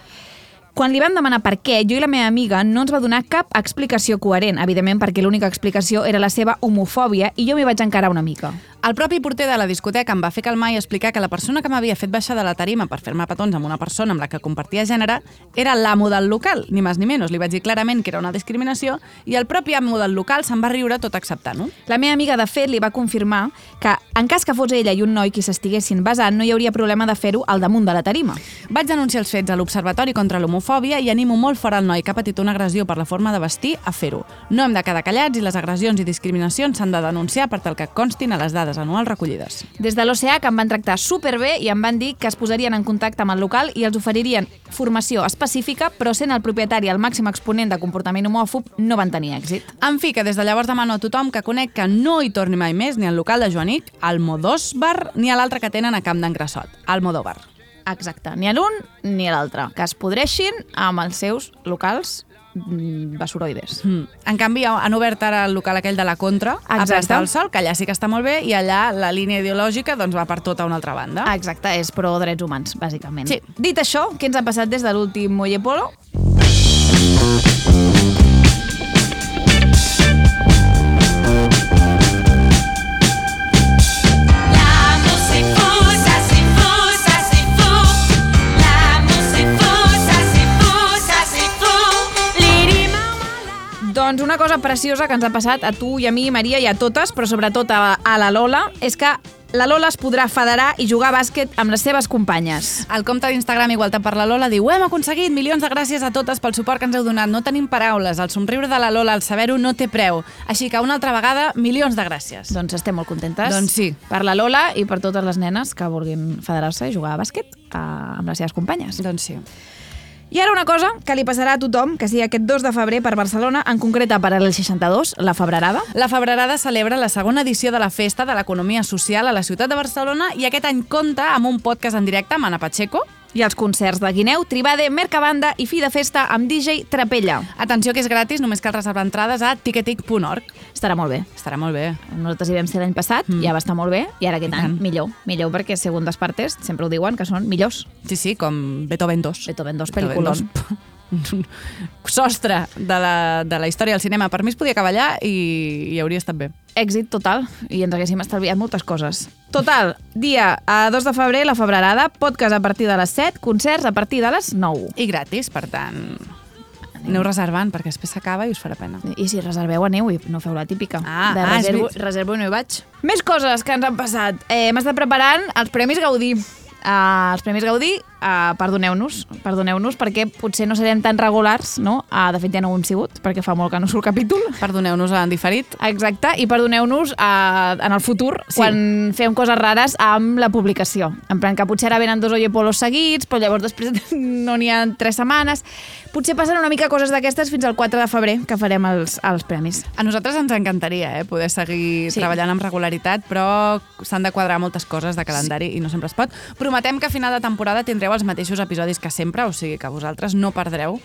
Quan li vam demanar per què, jo i la meva amiga no ens va donar cap explicació coherent, evidentment perquè l'única explicació era la seva homofòbia i jo m'hi vaig encarar una mica. El propi porter de la discoteca em va fer calmar i explicar que la persona que m'havia fet baixar de la tarima per fer-me petons amb una persona amb la que compartia gènere era l'amo del local, ni més ni menys. Li vaig dir clarament que era una discriminació i el propi amo del local se'n va riure tot acceptant-ho. La meva amiga, de fet, li va confirmar que, en cas que fos ella i un noi qui s'estiguessin basant, no hi hauria problema de fer-ho al damunt de la tarima. Vaig denunciar els fets a l'Observatori contra l'Homofòbia i animo molt fort al noi que ha patit una agressió per la forma de vestir a fer-ho. No hem de quedar callats i les agressions i discriminacions s'han de denunciar per tal que constin a les dades anuals recollides. Des de l'OCH em van tractar superbé i em van dir que es posarien en contacte amb el local i els oferirien formació específica, però sent el propietari el màxim exponent de comportament homòfob, no van tenir èxit. En fi, que des de llavors demano a tothom que conec que no hi torni mai més ni al local de Joanic, al Modós Bar, ni a l'altre que tenen a Camp d'en Grassot, al Modóvar. Exacte, ni a l'un ni a l'altre. Que es podreixin amb els seus locals basuroides. Mm. En canvi, han obert ara el local aquell de la Contra, a Exacte. Plaça del Sol, que allà sí que està molt bé, i allà la línia ideològica doncs, va per tota una altra banda. Exacte, és pro drets humans, bàsicament. Sí. Dit això, què ens ha passat des de l'últim Molle Polo? Doncs una cosa preciosa que ens ha passat a tu i a mi, Maria, i a totes, però sobretot a, a la Lola, és que la Lola es podrà federar i jugar a bàsquet amb les seves companyes. El compte d'Instagram Igualtat per la Lola diu Ho hem aconseguit, milions de gràcies a totes pel suport que ens heu donat. No tenim paraules, el somriure de la Lola, el saber-ho no té preu. Així que una altra vegada, milions de gràcies. Doncs estem molt contentes. Doncs sí. Per la Lola i per totes les nenes que vulguin federar-se i jugar a bàsquet eh, amb les seves companyes. Doncs sí. I ara una cosa que li passarà a tothom, que sigui aquest 2 de febrer per Barcelona, en concret a Paral·lel 62, la Febrerada. La Febrerada celebra la segona edició de la Festa de l'Economia Social a la ciutat de Barcelona i aquest any compta amb un podcast en directe amb Ana Pacheco, I els concerts de Guineu, Tribade, Mercabanda i Fi de Festa amb DJ Trapella. Atenció que és gratis, només cal reservar entrades a ticketic.org. Estarà molt bé. Estarà molt bé. Nosaltres hi vam ser l'any passat, mm. ja va estar molt bé, i ara aquest I any tant. millor. Millor perquè segundes partes sempre ho diuen que són millors. Sí, sí, com Beethoven 2. Beethoven 2, Beethoven pel·lículon. 2. Un sostre de la, de la història del cinema. Per mi es podia acabar allà i, i hauria estat bé. Èxit total, i ens haguéssim estalviat moltes coses. Total, dia a 2 de febrer, la febrerada, podcast a partir de les 7, concerts a partir de les 9. I gratis, per tant... Aneu reservant, perquè després s'acaba i us farà pena. I si reserveu, aneu i no feu la típica. Ah, de ah, reservo, reservo i no hi vaig. Més coses que ens han passat. Eh, Hem estat preparant els Premis Gaudí. Uh, els Premis Gaudí, uh, perdoneu-nos, perdoneu-nos, perquè potser no serem tan regulars, no? Uh, de fet, ja no ho hem sigut, perquè fa molt que no surt capítol. Perdoneu-nos en diferit. Exacte, i perdoneu-nos uh, en el futur, Sí. quan fem coses rares amb la publicació. En plan que potser ara venen dos Oye Polos seguits, però llavors després no n'hi ha tres setmanes. Potser passen una mica coses d'aquestes fins al 4 de febrer, que farem els, els premis. A nosaltres ens encantaria eh, poder seguir Sí. treballant amb regularitat, però s'han de quadrar moltes coses de calendari sí. i no sempre es pot. Prometem que a final de temporada tindreu els mateixos episodis que sempre, o sigui que vosaltres no perdreu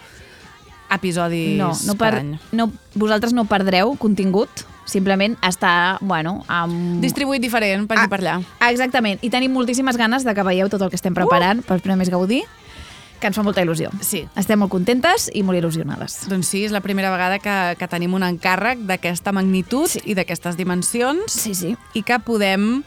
episodis No, no per, per any. no, vosaltres no perdreu contingut, simplement està, bueno, amb... Distribuït diferent, per aquí per allà. Ah, exactament, i tenim moltíssimes ganes de que veieu tot el que estem preparant uh! pels Premis Gaudí, que ens fa molta il·lusió. Sí. Estem molt contentes i molt il·lusionades. Doncs sí, és la primera vegada que, que tenim un encàrrec d'aquesta magnitud sí. i d'aquestes dimensions Sí, sí. i que podem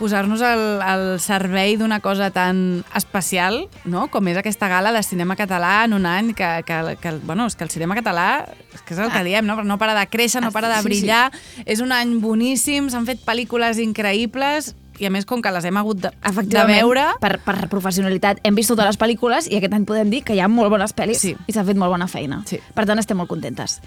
posar-nos al, al servei d'una cosa tan especial no? com és aquesta gala de cinema català en un any que, que, que, bueno, és que el cinema català és que és el que diem, no? no para de créixer, no para de Sí, sí. brillar és un any boníssim, s'han fet pel·lícules increïbles i a més, com que les hem hagut de, de veure... per, per professionalitat, hem vist totes les pel·lícules i aquest any podem dir que hi ha molt bones pel·lis Sí. i s'ha fet molt bona feina. Sí. Per tant, estem molt contentes.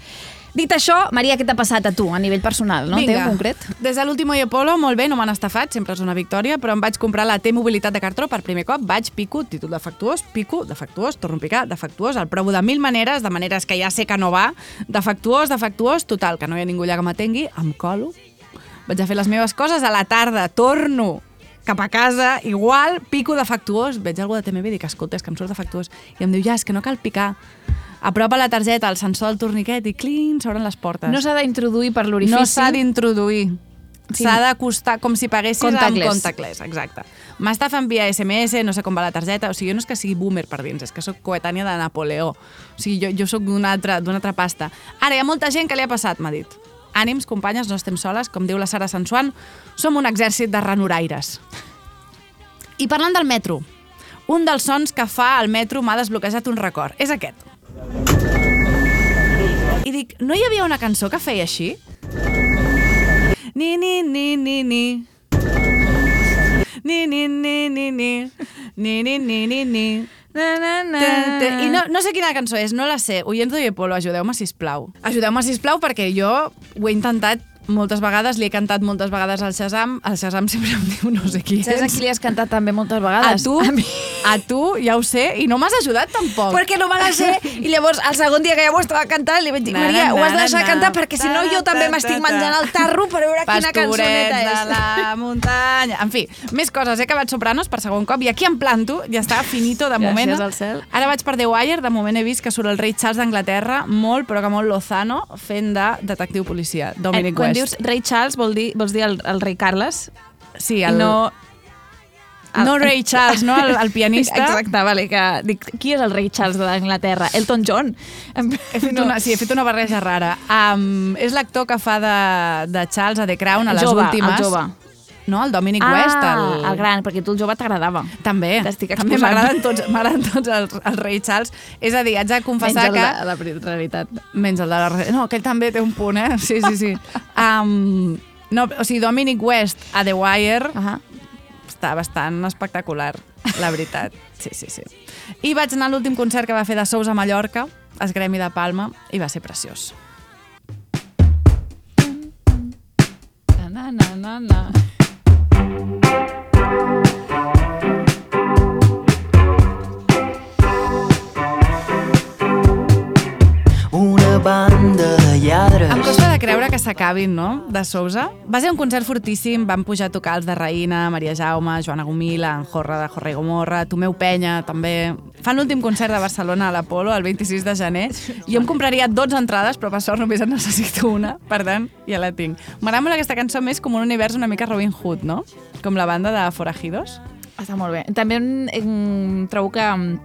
Dit això, Maria, què t'ha passat a tu a nivell personal, no? Un concret? Des de l'último i Apolo, molt bé, no m'han estafat, sempre és una victòria, però em vaig comprar la T-Mobilitat de cartró per primer cop, vaig, pico, títol defectuós, pico, defectuós, torno a picar, defectuós, el provo de mil maneres, de maneres que ja sé que no va, defectuós, defectuós, total, que no hi ha ningú allà que m'atengui, em colo, vaig a fer les meves coses, a la tarda torno cap a casa, igual, pico defectuós, veig algú de TMB i dic, escolta, és que em surt defectuós, i em diu, ja, és que no cal picar, apropa la targeta al sensor del torniquet i clin, s'obren les portes. No s'ha d'introduir per l'orifici. No s'ha d'introduir. Sí. S'ha d'acostar com si paguessis Contactless. amb contactless, exacte. M'estafen via SMS, no sé com va la targeta, o sigui, jo no és que sigui boomer per dins, és que sóc coetània de Napoleó. O sigui, jo, jo sóc d'una altra, altra pasta. Ara, hi ha molta gent que li ha passat, m'ha dit. Ànims, companyes, no estem soles, com diu la Sara Sansuan, som un exèrcit de renoraires. I parlant del metro, un dels sons que fa el metro m'ha desbloquejat un record. És aquest. I dic, no hi havia una cançó que feia així? Ni, ni, ni, ni, ni. Ni, ni, ni, ni, ni. Ni, ni, ni, ni, ni. Na, na, na. Te, te. I no, no sé quina cançó és, no la sé. Oients d'Oye Polo, ajudeu-me, sisplau. Ajudeu-me, sisplau, perquè jo ho he intentat moltes vegades, li he cantat moltes vegades al Shazam. El Shazam sempre em diu no sé qui Saps a qui li has cantat també moltes A vegades? tu, A mi. a tu, ja ho sé, i no m'has ajudat tampoc. Perquè no me la sé. I llavors, el segon dia que ja ho estava cantant, li vaig dir, Maria, na, ho has de deixar na, cantar perquè si no jo ta, també ta, m'estic menjant el tarro per veure quina cançoneta és. de la muntanya... En fi, més coses. He acabat Sopranos per segon cop i aquí em planto, ja està finito de Gràcies moment. al cel. Ara vaig per The Wire, de moment he vist que surt el rei Charles d'Anglaterra, molt, però que molt Lozano, fent de detectiu policia, Dominic Eh, Quan dius rei Charles, vol dir, vols dir el, el rei Carles? Sí, el... no... No Ray Charles, no? El, el pianista. Exacte, vale, que dic, qui és el rei Charles d'Anglaterra? Elton John? He fet una, sí, he fet una barreja rara. Um, és l'actor que fa de, de Charles a The Crown a les jove, últimes. El jove. No, el Dominic ah, West. El... el gran, perquè tu el jove t'agradava. També, també m'agraden tots, tots els, els rei Charles. És a dir, haig de confessar Menys el que... de la realitat. Menys el de la... re- No, aquell també té un punt, eh? Sí, sí, sí. Um, no, o sigui, Dominic West a The Wire Uh -huh. està bastant espectacular, la veritat. Sí, sí, sí. I vaig anar a l'últim concert que va fer de Sous a Mallorca, es Gremi de Palma, i va ser preciós. Na, na, na, na. Thank you. Banda de lladres. Em costa de creure que s'acabin, no?, de Sousa. Va ser un concert fortíssim, van pujar a tocar els de Raïna, Maria Jaume, Joana Gomila, en Jorra de Jorra i Gomorra, Tomeu Penya, també. Fan l'últim concert de Barcelona a l'Apolo, el 26 de gener. Jo em compraria 12 entrades, però per sort només en necessito una, per tant, ja la tinc. M'agrada molt aquesta cançó més com un univers una mica Robin Hood, no? Com la banda de Forajidos. Està molt bé. També em, trobo que em,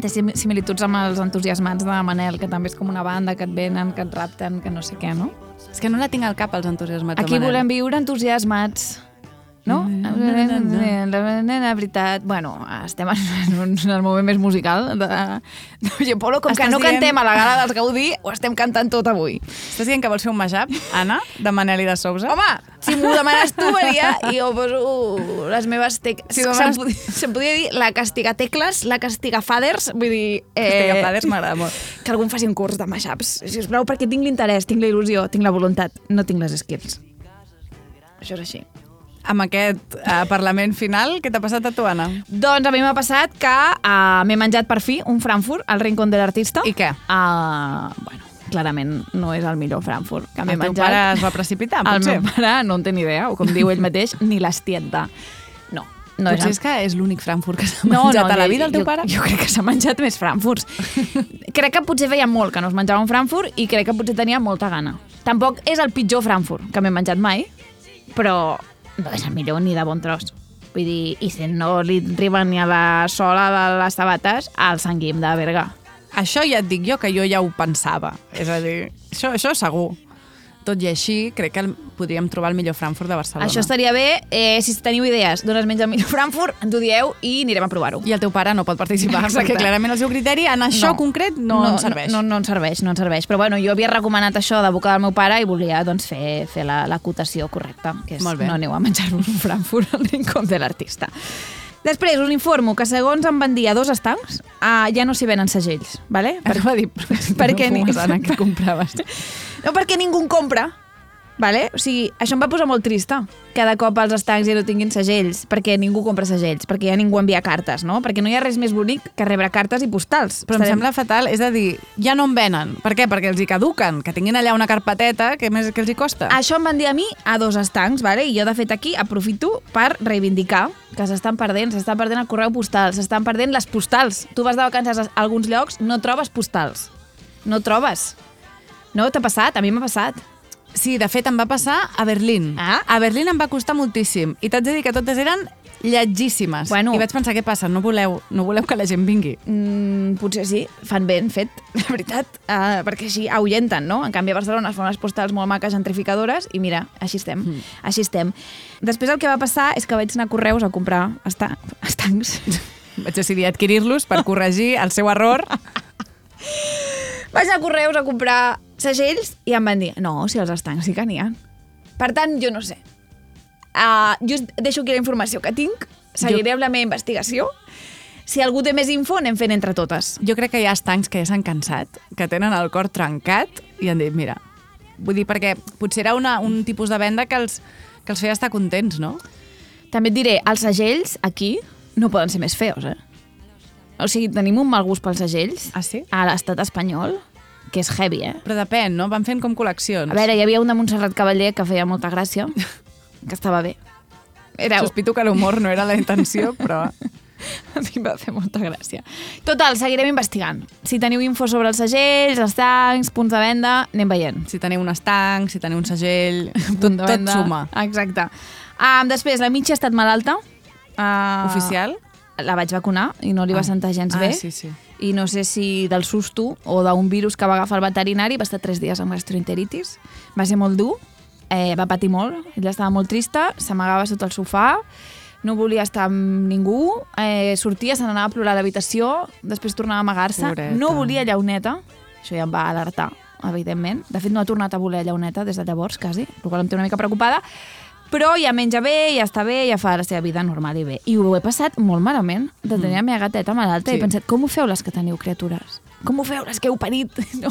té sim- similituds amb els entusiasmats de Manel, que també és com una banda que et venen, que et rapten, que no sé què, no? És que no la tinc al cap, els entusiasmats Aquí de Manel. volem viure entusiasmats. No? La veritat, bueno, estem en, un, en el moment més musical de, de Oye Polo, com que Estàs no dient- cantem a la gala dels Gaudí, ho estem cantant tot avui. Estàs dient que vols fer un mashup, Anna, de Manel i de Sousa? Home, si m'ho demanes tu, Maria, i jo poso les meves tecles. Si se'm, demanes- se'm podria dir la castiga tecles, la castiga faders, vull dir... Castiga faders m'agrada molt. Que algú faci un curs de mashups, sisplau, perquè tinc l'interès, tinc la il·lusió, tinc la voluntat, no tinc les skills. Això és així. Amb aquest uh, Parlament final, què t'ha passat a tu, Anna? Doncs a mi m'ha passat que uh, m'he menjat per fi un Frankfurt al Rincón de l'Artista. I què? Uh, bueno, clarament no és el millor Frankfurt que m'he El teu menjat. pare es va precipitar, El potser? meu pare no en té ni idea, o com diu ell mateix, ni l'estienta. No, no Potser és... és que és l'únic Frankfurt que s'ha menjat a la vida, el teu jo, pare? Jo crec que s'ha menjat més Frankfurts. crec que potser feia molt que no es menjava un Frankfurt i crec que potser tenia molta gana. Tampoc és el pitjor Frankfurt que m'he menjat mai, però no és el millor ni de bon tros. Vull dir, i si no li arriba ni a la sola de les sabates, al Sant Guim de Berga. Això ja et dic jo, que jo ja ho pensava. És a dir, això, això segur. Tot i així, crec que el, podríem trobar el millor Frankfurt de Barcelona. Això estaria bé. Eh, si teniu idees d'on es menja el millor Frankfurt, ens ho dieu i anirem a provar-ho. I el teu pare no pot participar, Exacte. perquè clarament el seu criteri en això concret no, no ens serveix. No, no, ens serveix, no ens serveix. Però bueno, jo havia recomanat això de boca del meu pare i volia doncs, fer, fer la, la cotació correcta, que és no aneu a menjar-vos un Frankfurt al rincón de l'artista. Després us informo que segons em van dir a dos estancs, uh, ja no s'hi venen segells, vale? Per, va dir, perquè no ni- que compraves. No, perquè ningú compra. Vale? O sigui, això em va posar molt trista. Cada cop els estancs ja no tinguin segells, perquè ningú compra segells, perquè ja ningú envia cartes, no? Perquè no hi ha res més bonic que rebre cartes i postals. Però em sembla fatal, és a dir, ja no en venen. Per què? Perquè els hi caduquen, que tinguin allà una carpeteta, que més que els hi costa? Això em van dir a mi a dos estancs, vale? i jo de fet aquí aprofito per reivindicar que s'estan perdent, s'està perdent el correu postal, s'estan perdent les postals. Tu vas de vacances a alguns llocs, no trobes postals. No trobes. No t'ha passat? A mi m'ha passat. Sí, de fet, em va passar a Berlín. Ah? A Berlín em va costar moltíssim. I t'haig de dir que totes eren lletgíssimes. Bueno. I vaig pensar, què passa? No voleu, no voleu que la gent vingui? Mm, potser sí, fan ben fet, la veritat, uh, perquè així ahuyenten, no? En canvi, a Barcelona es fan unes postals molt maques gentrificadores i mira, així estem, mm. així estem. Després el que va passar és que vaig anar a Correus a comprar esta estancs. Vaig decidir adquirir-los per corregir el seu error. Vaig anar a Correus a comprar segells i em van dir, no, si els estancs sí que n'hi ha. Per tant, jo no sé. Uh, jo deixo aquí la informació que tinc, seguiré amb la meva investigació. Si algú té més info, anem fent entre totes. Jo crec que hi ha estancs que ja s'han cansat, que tenen el cor trencat i han dit, mira, vull dir, perquè potser era una, un tipus de venda que els, que els feia estar contents, no? També et diré, els segells aquí no poden ser més feos, eh? O sigui, tenim un mal gust pels segells ah, sí? a l'estat espanyol, que és heavy, eh? Però depèn, no? Van fent com col·leccions. A veure, hi havia un de Montserrat Cavaller que feia molta gràcia, que estava bé. Era... Sospito que l'humor no era la intenció, però... A mi em va fer molta gràcia. Total, seguirem investigant. Si teniu info sobre els segells, els tancs, punts de venda, anem veient. Si teniu un estanc, si teniu un segell, tot, Punt de tot suma. Exacte. Um, després, la Mitja ha estat malalta. Uh, Oficial? La vaig vacunar i no li va Ah. sentar gens Ah, bé. sí, sí. I no sé si del susto o d'un virus que va agafar el veterinari, va estar tres dies amb gastroenteritis. Va ser molt dur, eh, va patir molt, ella estava molt trista, s'amagava sota el sofà, no volia estar amb ningú, eh, sortia, se n'anava a plorar a l'habitació, després tornava a amagar-se, no volia llauneta, això ja em va alertar, evidentment. De fet, no ha tornat a voler llauneta des de llavors, quasi, el qual em té una mica preocupada, però ja menja bé, ja està bé, ja fa la seva vida normal i bé. I ho he passat molt malament, de tenir la meva gateta malalta, Sí. i he pensat, com ho feu les que teniu criatures? Com ho feu les que heu parit? No?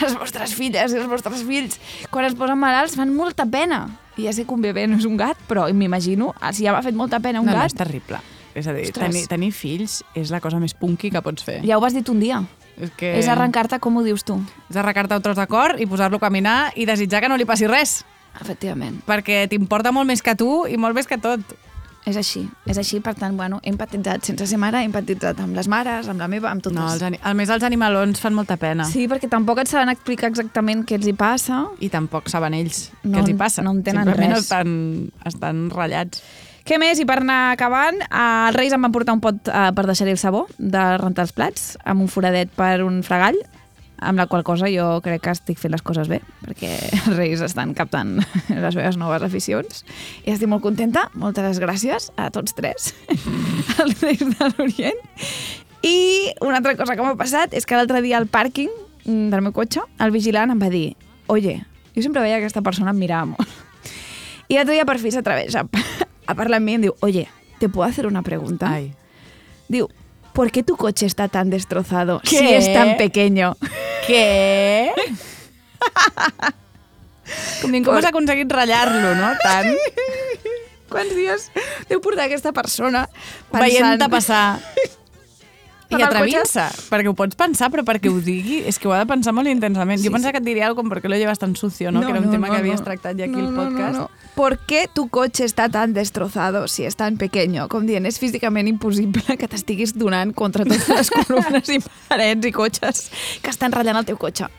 Les vostres filles i els vostres fills, quan es posen malalts, fan molta pena. I ja sé que un bebè no és un gat, però m'imagino, si ja m'ha fet molta pena un no, no, gat, és terrible. És a dir, Ostres. tenir, tenir fills és la cosa més punky que pots fer. ja ho has dit un dia. És, que... És arrencar-te, com ho dius tu? És arrencar-te un tros de cor i posar-lo a caminar i desitjar que no li passi res. Efectivament. Perquè t'importa molt més que tu i molt més que tot. És així, és així, per tant, bueno, he empatitzat sense ser mare, he empatitzat amb les mares, amb la meva, amb totes. No, els, a més, els animalons fan molta pena. Sí, perquè tampoc et saben explicar exactament què els hi passa. I tampoc saben ells No què els hi passa. no en tenen Simplement res. Estan, estan ratllats. Què més? I per anar acabant, eh, els Reis em van portar un pot eh, per deixar-hi el sabó de rentar els plats, amb un foradet per un fregall, amb la qual cosa jo crec que estic fent les coses bé, perquè els Reis estan captant les meves noves aficions. I estic molt contenta. Moltes gràcies a tots tres, els Reis de l'Orient. I una altra cosa que m'ha passat és que l'altre dia al pàrquing del meu cotxe, el vigilant em va dir oye, jo sempre veia que aquesta persona em mirava molt. I l'altre dia per fi s'atreveix a, a parlar amb mi i em diu, oye, ¿te puedo hacer una pregunta? Ai. Diu, ¿por qué tu coche está tan destrozado si ¿Qué? es tan pequeño? Què? Com dient, com has aconseguit ratllar-lo, no? Tant. Quants dies deu portar aquesta persona Veient-te passar. I atrevint-se, perquè ho pots pensar, però perquè ho digui, és que ho ha de pensar molt intensament. Sí, jo pensava sí. que et diria alguna com perquè lo llevas tan sucio, no? que era un tema que havies tractat ja aquí al podcast. No, no. ¿Por qué tu coche está tan destrozado si es tan pequeño? Com dient, és físicament impossible que t'estiguis donant contra totes les columnes i parets i cotxes que estan ratllant el teu cotxe.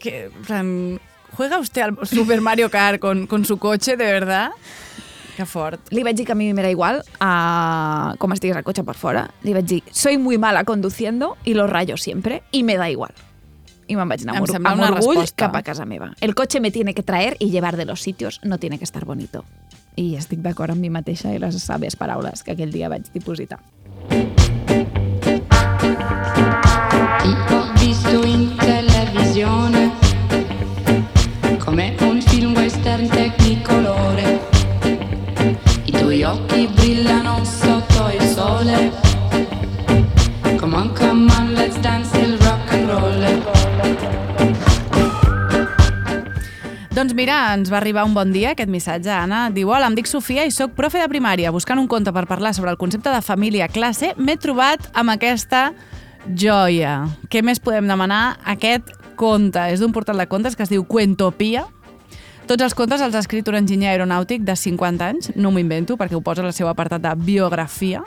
Que, plan, ¿juega usted al Super Mario Kart con, con su coche, de verdad? Que fort. Li vaig dir que a mi m'era igual a com estigués el cotxe per fora. Li vaig dir, soy muy mala conduciendo y lo rayo siempre y me da igual. I me'n vaig anar Em amb, amb una orgull resposta. cap a casa meva. El cotxe me tiene que traer y llevar de los sitios, no tiene que estar bonito. I estic d'acord amb mi mateixa i les sàvies paraules que aquell dia vaig dipositar. Ho visto in televisione come un film western tecnicolore. Tuoi occhi brillano sotto il sole. Come on, come on, let's dance il rock and roll. Doncs mira, ens va arribar un bon dia aquest missatge, Anna. Diu, hola, em dic Sofia i sóc profe de primària. Buscant un conte per parlar sobre el concepte de família a classe, m'he trobat amb aquesta joia. Què més podem demanar? Aquest conte és d'un portal de contes que es diu Cuentopia. Tots els contes els ha escrit un enginyer aeronàutic de 50 anys, no m'ho invento perquè ho posa al seu apartat de biografia.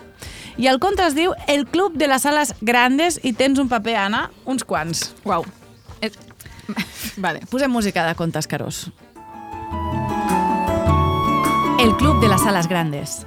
I el conte es diu El Club de les Ales Grandes i tens un paper, Anna, uns quants. Uau. Vale, posem música de contes carós. El Club de las Alas Grandes.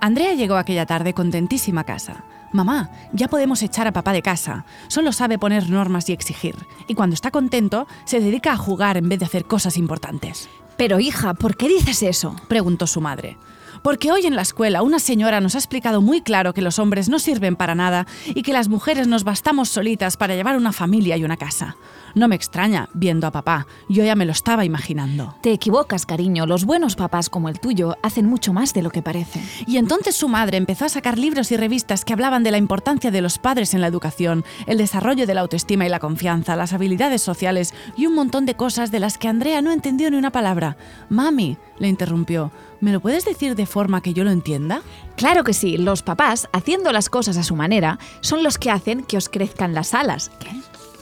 Andrea llegó aquella tarde contentísima a casa. Mamá, ya podemos echar a papá de casa. Solo sabe poner normas y exigir. Y cuando está contento, se dedica a jugar en vez de hacer cosas importantes. Pero hija, ¿por qué dices eso? Preguntó su madre. Porque hoy en la escuela una señora nos ha explicado muy claro que los hombres no sirven para nada y que las mujeres nos bastamos solitas para llevar una familia y una casa. No me extraña viendo a papá, yo ya me lo estaba imaginando. Te equivocas, cariño. Los buenos papás como el tuyo hacen mucho más de lo que parece. Y entonces su madre empezó a sacar libros y revistas que hablaban de la importancia de los padres en la educación, el desarrollo de la autoestima y la confianza, las habilidades sociales y un montón de cosas de las que Andrea no entendió ni una palabra. Mami, le interrumpió, ¿me lo puedes decir de forma que yo lo entienda? Claro que sí, los papás, haciendo las cosas a su manera, son los que hacen que os crezcan las alas. ¿Qué?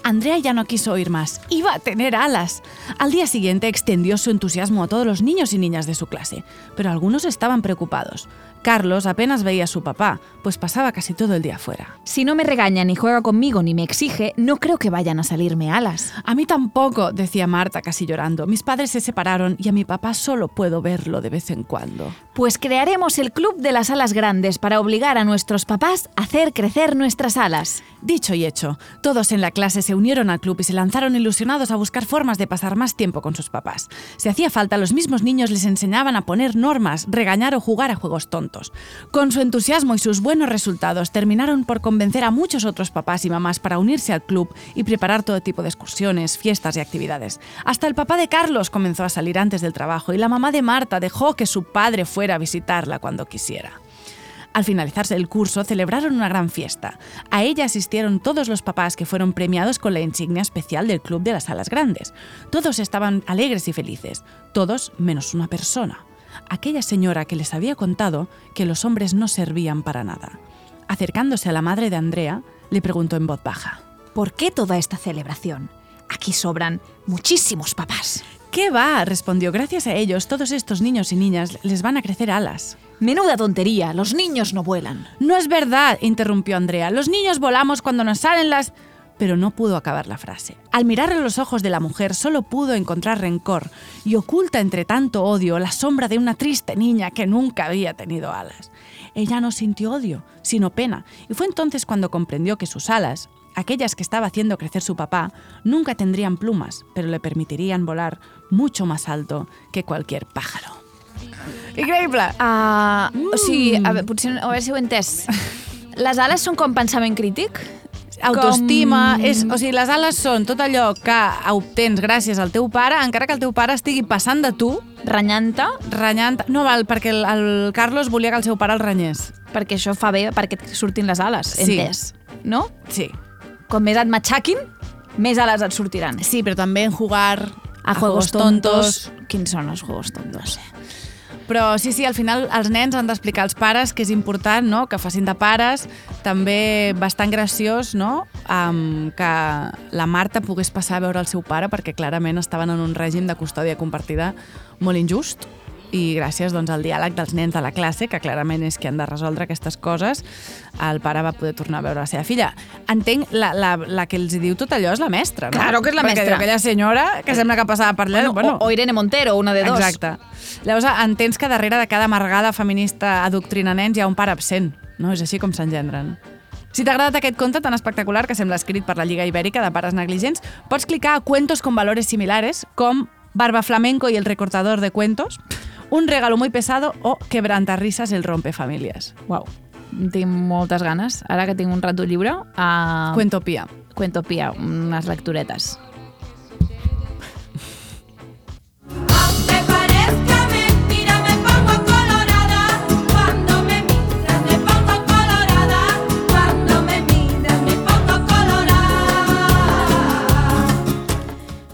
Andrea ya no quiso oír más. Iba a tener alas. Al día siguiente extendió su entusiasmo a todos los niños y niñas de su clase, pero algunos estaban preocupados. Carlos apenas veía a su papá, pues pasaba casi todo el día fuera. Si no me regaña ni juega conmigo ni me exige, no creo que vayan a salirme alas. A mí tampoco, decía Marta casi llorando. Mis padres se separaron y a mi papá solo puedo verlo de vez en cuando. Pues crearemos el Club de las Alas Grandes para obligar a nuestros papás a hacer crecer nuestras alas. Dicho y hecho, todos en la clase se unieron al club y se lanzaron ilusionados a buscar formas de pasar más tiempo con sus papás. Si hacía falta, los mismos niños les enseñaban a poner normas, regañar o jugar a juegos tontos. Con su entusiasmo y sus buenos resultados, terminaron por convencer a muchos otros papás y mamás para unirse al club y preparar todo tipo de excursiones, fiestas y actividades. Hasta el papá de Carlos comenzó a salir antes del trabajo y la mamá de Marta dejó que su padre fuera a visitarla cuando quisiera. Al finalizarse el curso, celebraron una gran fiesta. A ella asistieron todos los papás que fueron premiados con la insignia especial del Club de las Alas Grandes. Todos estaban alegres y felices, todos menos una persona, aquella señora que les había contado que los hombres no servían para nada. Acercándose a la madre de Andrea, le preguntó en voz baja. ¿Por qué toda esta celebración? Aquí sobran muchísimos papás. ¿Qué va? respondió. Gracias a ellos, todos estos niños y niñas les van a crecer alas. Menuda tontería, los niños no vuelan. No es verdad, interrumpió Andrea. Los niños volamos cuando nos salen las... Pero no pudo acabar la frase. Al mirar los ojos de la mujer solo pudo encontrar rencor y oculta entre tanto odio la sombra de una triste niña que nunca había tenido alas. Ella no sintió odio, sino pena, y fue entonces cuando comprendió que sus alas, aquellas que estaba haciendo crecer su papá, nunca tendrían plumas, pero le permitirían volar mucho más alto que cualquier pájaro. Increïble! Uh, O sigui, a veure, potser, a veure si ho he entès. Les ales són com pensament crític? Autoestima, Com- és, o sigui, les ales són tot allò que obtens gràcies al teu pare, encara que el teu pare estigui passant de tu. Renyant-te? Renyant No val, perquè el, el Carlos volia que el seu pare el renyés. Perquè això fa bé perquè et surtin les ales, Sí. entès. No? Sí. Com més et matxaquin, més ales et sortiran. Sí, però també en jugar A, juegos tontos. Quins són els juegos tontos? Però sí, sí, al final els nens han d'explicar als pares que és important no? que facin de pares. També bastant graciós no? um, que la Marta pogués passar a veure el seu pare perquè clarament estaven en un règim de custòdia compartida molt injust i gràcies doncs, al diàleg dels nens de la classe, que clarament és qui han de resoldre aquestes coses, el pare va poder tornar a veure la seva filla. Entenc, la, la, la que els diu tot allò és la mestra, no? Claro que és la Perquè mestra. aquella senyora que sembla que passava per allà... Bueno, o, o Irene Montero, una de dos. Exacte. Llavors entens que darrere de cada amargada feminista adoctrina nens hi ha un pare absent, no? És així com s'engendren. Si t'ha agradat aquest conte tan espectacular que sembla escrit per la Lliga Ibèrica de Pares Negligents, pots clicar a Cuentos con valores similares, com Barba Flamenco y el recortador de cuentos, Un regalo muy pesado o Quebrantarrisas el rompefamilias. Uau, tinc moltes ganes. Ara que tinc un rato lliure... Uh... Cuentopia. Cuentopia, unes lecturetes.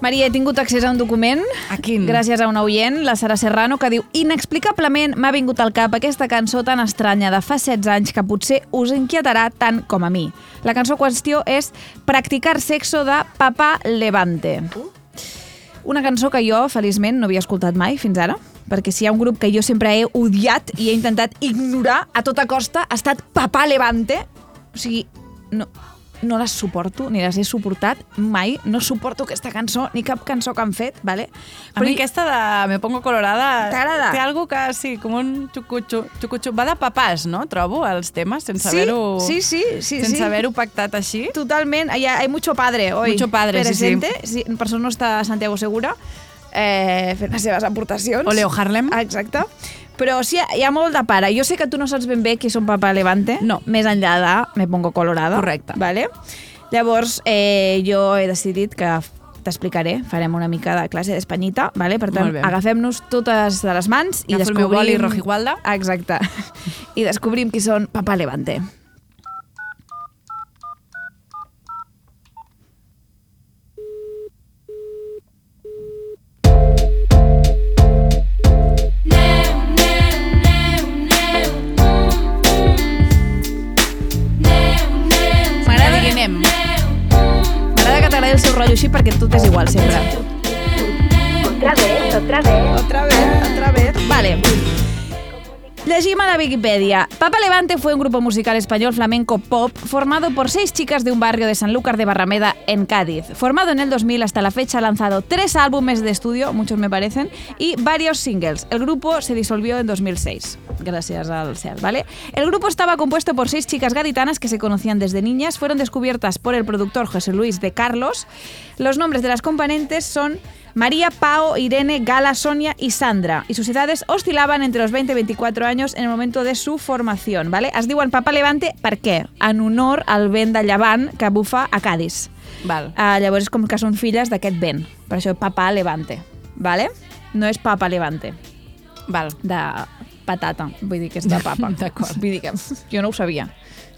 Maria, he tingut accés a un document A quin? gràcies a un oient, la Sara Serrano, que diu Inexplicablement m'ha vingut al cap aquesta cançó tan estranya de fa 16 anys que potser us inquietarà tant com a mi. La cançó qüestió és Practicar sexo de Papá Levante. Una cançó que jo, feliçment, no havia escoltat mai fins ara, perquè si hi ha un grup que jo sempre he odiat i he intentat ignorar a tota costa, ha estat Papá Levante. O sigui, no, no les suporto, ni les he suportat mai. No suporto aquesta cançó, ni cap cançó que han fet, vale? A mi aquesta de Me pongo colorada T'agrada? té algo que, sí, com un xucutxu. xucutxu. Va de papàs, no? Trobo, els temes, sense Sí, haver-ho sí, sí, sí, sense sí. haver-ho pactat així. Totalment, hay, hay mucho padre hoy. Mucho padre, sí, sí. presente. sí. Per això no està Santiago Segura eh, fent les seves aportacions. O Leo Harlem. Ah, Exacte. Però sí, hi ha molt de pare. Jo sé que tu no saps ben bé qui són Papa Levante. No. Més enllà de Me pongo colorada. Correcte. Vale? Llavors, eh, jo he decidit que t'explicaré, farem una mica de classe d'espanyita, vale? per tant, agafem-nos totes de les mans i Agafo el meu descobrim... boli rojigualda. Exacte. I descobrim qui són Papa Levante. Seu rotllo així perquè tot és igual sempre. Otra vez, otra vez. Otra vez, otra vez. Vale. Llegim a la Wikipedia. Papa Levante fue un grupo musical español flamenco pop formado por seis chicas de un barrio de Sanlúcar de Barrameda en Cádiz. Formado en el 2000 hasta la fecha ha lanzado tres álbumes de estudio, muchos me parecen, y varios singles. El grupo se disolvió en 2006. Gracias al CERN, ¿vale? El grupo estaba compuesto por seis chicas gaditanas que se conocían desde niñas, fueron descubiertas por el productor José Luis de Carlos. Los nombres de las componentes son María, Pao, Irene, Gala, Sonia y Sandra. Y sus edades oscilaban entre los 20 y 24 años en el momento de su formación, ¿vale? Es diuen Papa Levante per què? En honor al vent de llevant que bufa a Cádiz. Val. Uh, llavors és com que són filles d'aquest vent. Per això Papa Levante, ¿vale? No és Papa Levante, Val. de patata. Vull dir que és de papa. D'acord. Vull dir que jo no ho sabia.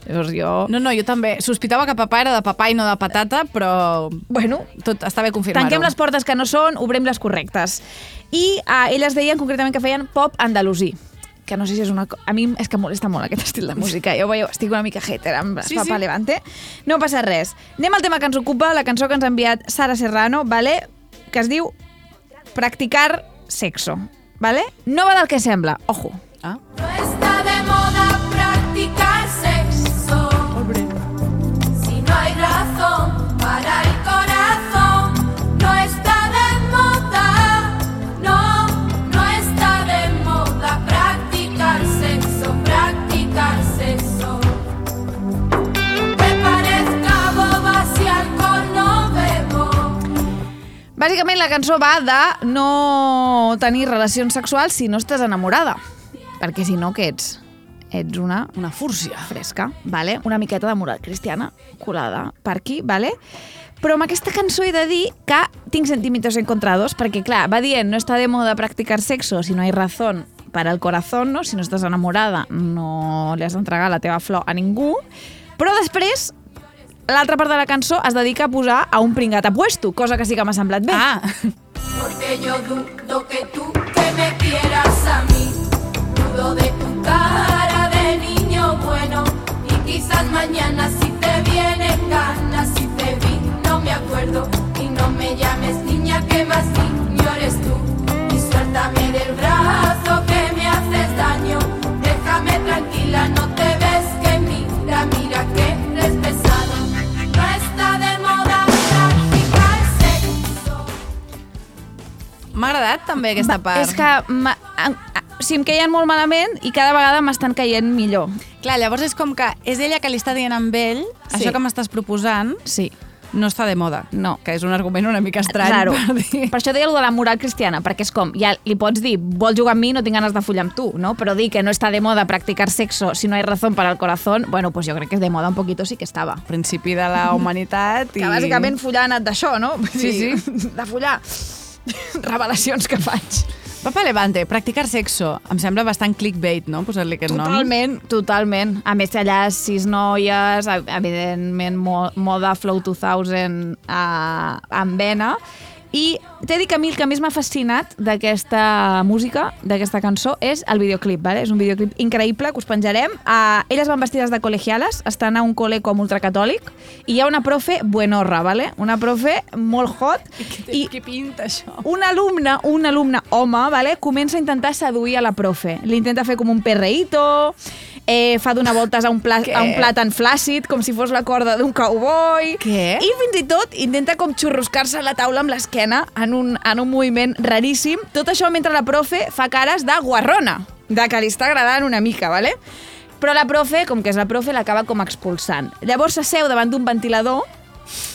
Llavors jo... No, no, jo també. Sospitava que papà era de papà i no de patata, però Bueno, tot està bé confirmar-ho. Tanquem les portes que no són, obrem les correctes. I uh, elles deien concretament que feien pop andalusí que no sé si és una... A mi és que molesta molt aquest estil de música. Jo veieu, estic una mica hater amb Sí, Papa sí. Levante. No passa res. Anem al tema que ens ocupa, la cançó que ens ha enviat Sara Serrano, vale? que es diu Practicar sexo. Vale? No va del que sembla. Ojo. Ah. No está de moda practicar Bàsicament la cançó va de no tenir relacions sexuals si no estàs enamorada. Perquè si no, què ets? Ets una Una fúrcia. fresca, vale? una miqueta de moral cristiana colada per aquí, vale? però amb aquesta cançó he de dir que tinc sentimientos encontrados, perquè clar, va dient no està de moda practicar sexo si no hay razón para el corazón, no? si no estàs enamorada no li has d'entregar la teva flor a ningú, però després l'altra part de la cançó es dedica a posar a un pringat apuesto, cosa que sí que m'ha semblat bé. Ah, Porque yo dudo que tú que me quieras a mí. Dudo de tu cara de niño bueno. Y quizás mañana si te vienen ganas, si te vi, no me acuerdo. Y no me llames niña, que más niño eres tú. Y suéltame m'ha agradat també aquesta part. És que... m'ha- a- a- si em queien molt malament i cada vegada m'estan caient millor. Clar, llavors és com que és ella que li està dient amb ell Sí. això que m'estàs proposant sí. no està de moda. No. Que és un argument una mica estrany. Claro. Per dir. Per això deia allò de la moral cristiana, perquè és com, ja li pots dir, vol jugar amb mi, no tinc ganes de follar amb tu, no? Però dir que no està de moda practicar sexo si no hay razón para el corazón, bueno, pues jo crec que de moda un poquito sí que estava. Principi de la humanitat Que i... bàsicament follar ha anat d'això, no? Sí, sí. De follar. Revelacions que faig. Papa Levante, practicar sexo. Em sembla bastant clickbait, no? Posar-li aquest nom. Totalment, totalment. A més, allà sis noies, ev- evidentment mo- moda Flow 2000 a, amb vena. I t'he dir que a mi el que més m'ha fascinat d'aquesta música, d'aquesta cançó, és el videoclip, vale? És un videoclip increïble que us penjarem. Uh, elles van vestides de col·legiales, estan a un col·le com ultracatòlic, i hi ha una profe buenorra, vale? Una profe molt hot. I Què pinta això? un alumne, un alumne home, vale, comença a intentar seduir a la profe. L'intenta fer com un perreíto, eh, fa donar voltes a un, pla, Què? a un plàtan flàcid, com si fos la corda d'un cowboy. Què? I fins i tot intenta com xurruscar-se a la taula amb l'esquena en un, en un moviment raríssim. Tot això mentre la profe fa cares de guarrona, de que li està agradant una mica, vale? Però la profe, com que és la profe, l'acaba com expulsant. Llavors s'asseu davant d'un ventilador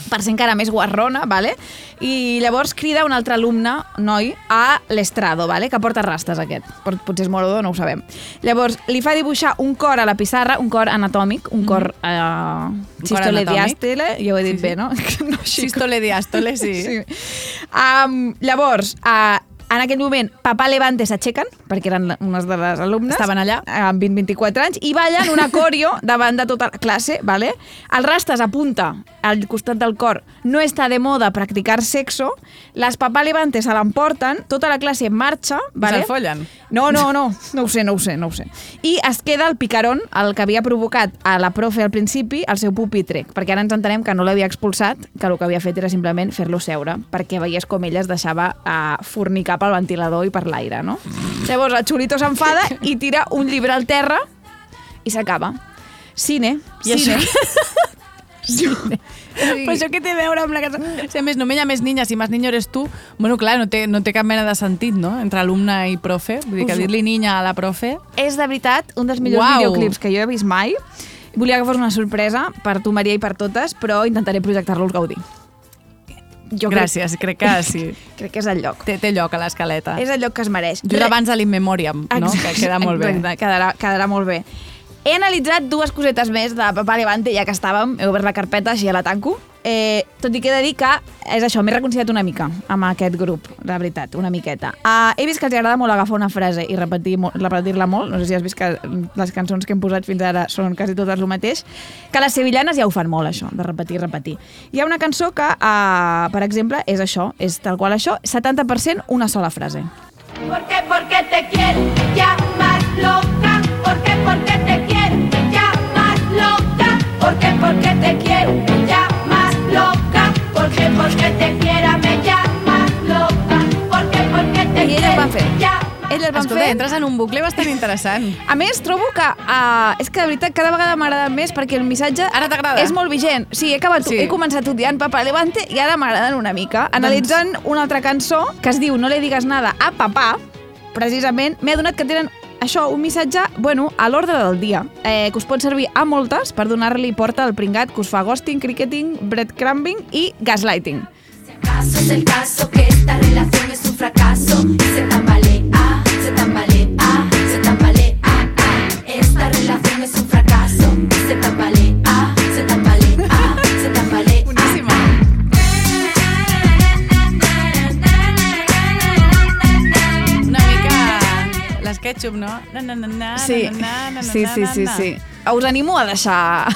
per ser encara més guarrona, vale? i llavors crida un altre alumne, noi, a l'estrado, vale? que porta rastes aquest. Pot- Potser és morodo, no ho sabem. Llavors, li fa dibuixar un cor a la pissarra, un cor anatòmic, un cor... Eh, sistole anatòmic. diàstole, jo ho he dit Sí, sí. bé, no? no Sístole, diàstole, sí. sí. Um, llavors, uh, en aquell moment, Papà Levante s'aixequen, perquè eren unes de les alumnes. Estaven allà. Amb 20-24 anys, i ballen una corio davant de tota la classe, ¿vale? El Rastas apunta al costat del cor no està de moda practicar sexo, les Papà Levante se l'emporten, tota la classe en marxa, ¿vale? se'l follen? No, no, no, no ho sé, no ho sé, no ho sé. I es queda el picarón, el que havia provocat a la profe al principi, el seu pupitre, perquè ara ens entenem que no l'havia expulsat, que el que havia fet era simplement fer-lo seure, perquè veies com ella es deixava uh, fornicar pel ventilador i per l'aire, no? Llavors el Xulito s'enfada i tira un llibre al terra i s'acaba. Cine, I cine. Però això què té a veure amb la? O sigui, a més, hi ha més niñas i més niño eres tu. Bueno, clar, no té, no té cap mena de sentit, no?, entre alumne i profe. Vull dir que dir-li niña a la profe... És de veritat un dels millors Uau. videoclips que jo he vist mai. Volia que fos una sorpresa per tu, Maria, i per totes, però intentaré projectar-los Gaudí. Jo crec- Gràcies, crec que sí. Crec que és el lloc. Té, té lloc a l'escaleta. És el lloc que es mereix. Re- abans de l'Inmemoriam, no? Que queda molt bé. Exacte, quedarà, quedarà molt bé. He analitzat dues cosetes més de Papà Levante, ja que estàvem, he obert la carpeta, així ja la tanco. Eh, tot i que he de dir que és això, m'he reconciliat una mica amb aquest grup, la veritat, una miqueta. Uh, he vist que els agrada molt agafar una frase i repetir repetir-la molt, no sé si has vist que les cançons que hem posat fins ara són quasi totes el mateix, que les sevillanes ja ho fan molt, això, de repetir, repetir. Hi ha una cançó que, uh, per exemple, és això, és tal qual això, 70% una sola frase. ¿Por qué? Porque te quiero Porque te quiero ya más loca. ¿Por qué? Porque te quiera me ya más loca. ¿Por qué? Porque te quiero van fer. ya Elles van Escolta, fer... entres en un bucle bastant interessant. A més, trobo que uh, és que de veritat cada vegada m'agrada més perquè el missatge Ara és molt vigent. Sí, he, acabat, Sí. he començat odiant Papa Levante i ara m'agraden una mica. Analitzant una altra cançó que es diu No le digues nada a papà, precisament m'he adonat que tenen això, un missatge, bueno, a l'ordre del dia, eh, que us pot servir a moltes per donar-li porta al pringat que us fa ghosting, cricketing, breadcrumbing i gaslighting. caso es el caso que esta relación es un fracaso y se tambalea, l'esquetxup, no? Na, na, na, na, Sí, na, na, na, sí, sí, sí, sí. Us animo a deixar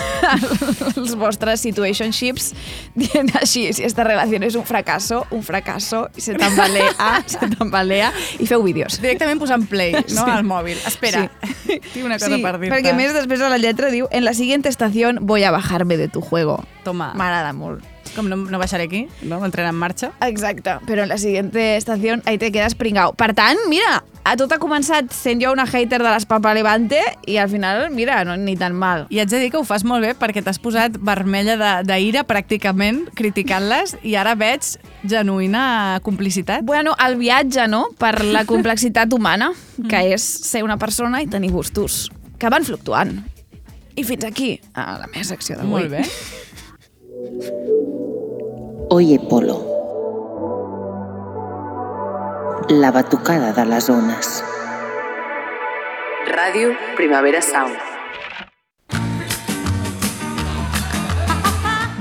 els vostres situationships dient així, si esta relació és un fracasso, un fracasso, i se tambalea, se tambalea, i feu vídeos. Directament posant play, no?, Sí. al mòbil. Espera, sí. tinc una cosa sí, per dir-te. perquè més després de la lletra diu en la siguiente estación voy a bajarme de tu juego. Toma. M'agrada molt. Com no, no baixaré aquí, no? Entrenar en marxa. Exacte, però en la siguiente estació ahí te quedas pringao. Per tant, mira, a tot ha començat sent jo una hater de les Papa Levante i al final, mira, no, ni tan mal. I haig de dir que ho fas molt bé perquè t'has posat vermella d'ira pràcticament criticant-les i ara veig genuïna complicitat. Bueno, el viatge, no?, per la complexitat humana, que és ser una persona i tenir gustos que van fluctuant. I fins aquí, a la meva secció d'avui. Molt bé. Oye Polo. La batucada de les ones. Ràdio Primavera Sound.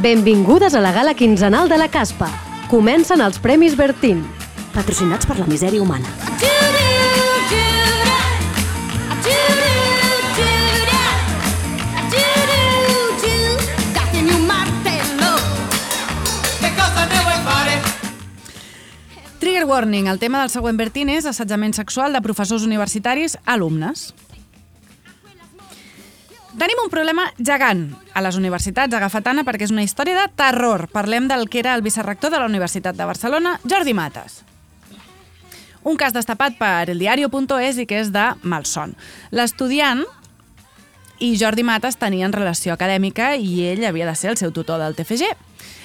Benvingudes a la gala quinzenal de la Caspa. Comencen els Premis Bertín, patrocinats per la misèria humana. Trigger warning. El tema del següent Bertín és assetjament sexual de professors universitaris a alumnes. Tenim un problema gegant a les universitats, agafat Anna, perquè és una història de terror. Parlem del que era el vicerrector de la Universitat de Barcelona, Jordi Mates. Un cas destapat per eldiario.es i que és de malson. L'estudiant i Jordi Mates tenien relació acadèmica i ell havia de ser el seu tutor del TFG.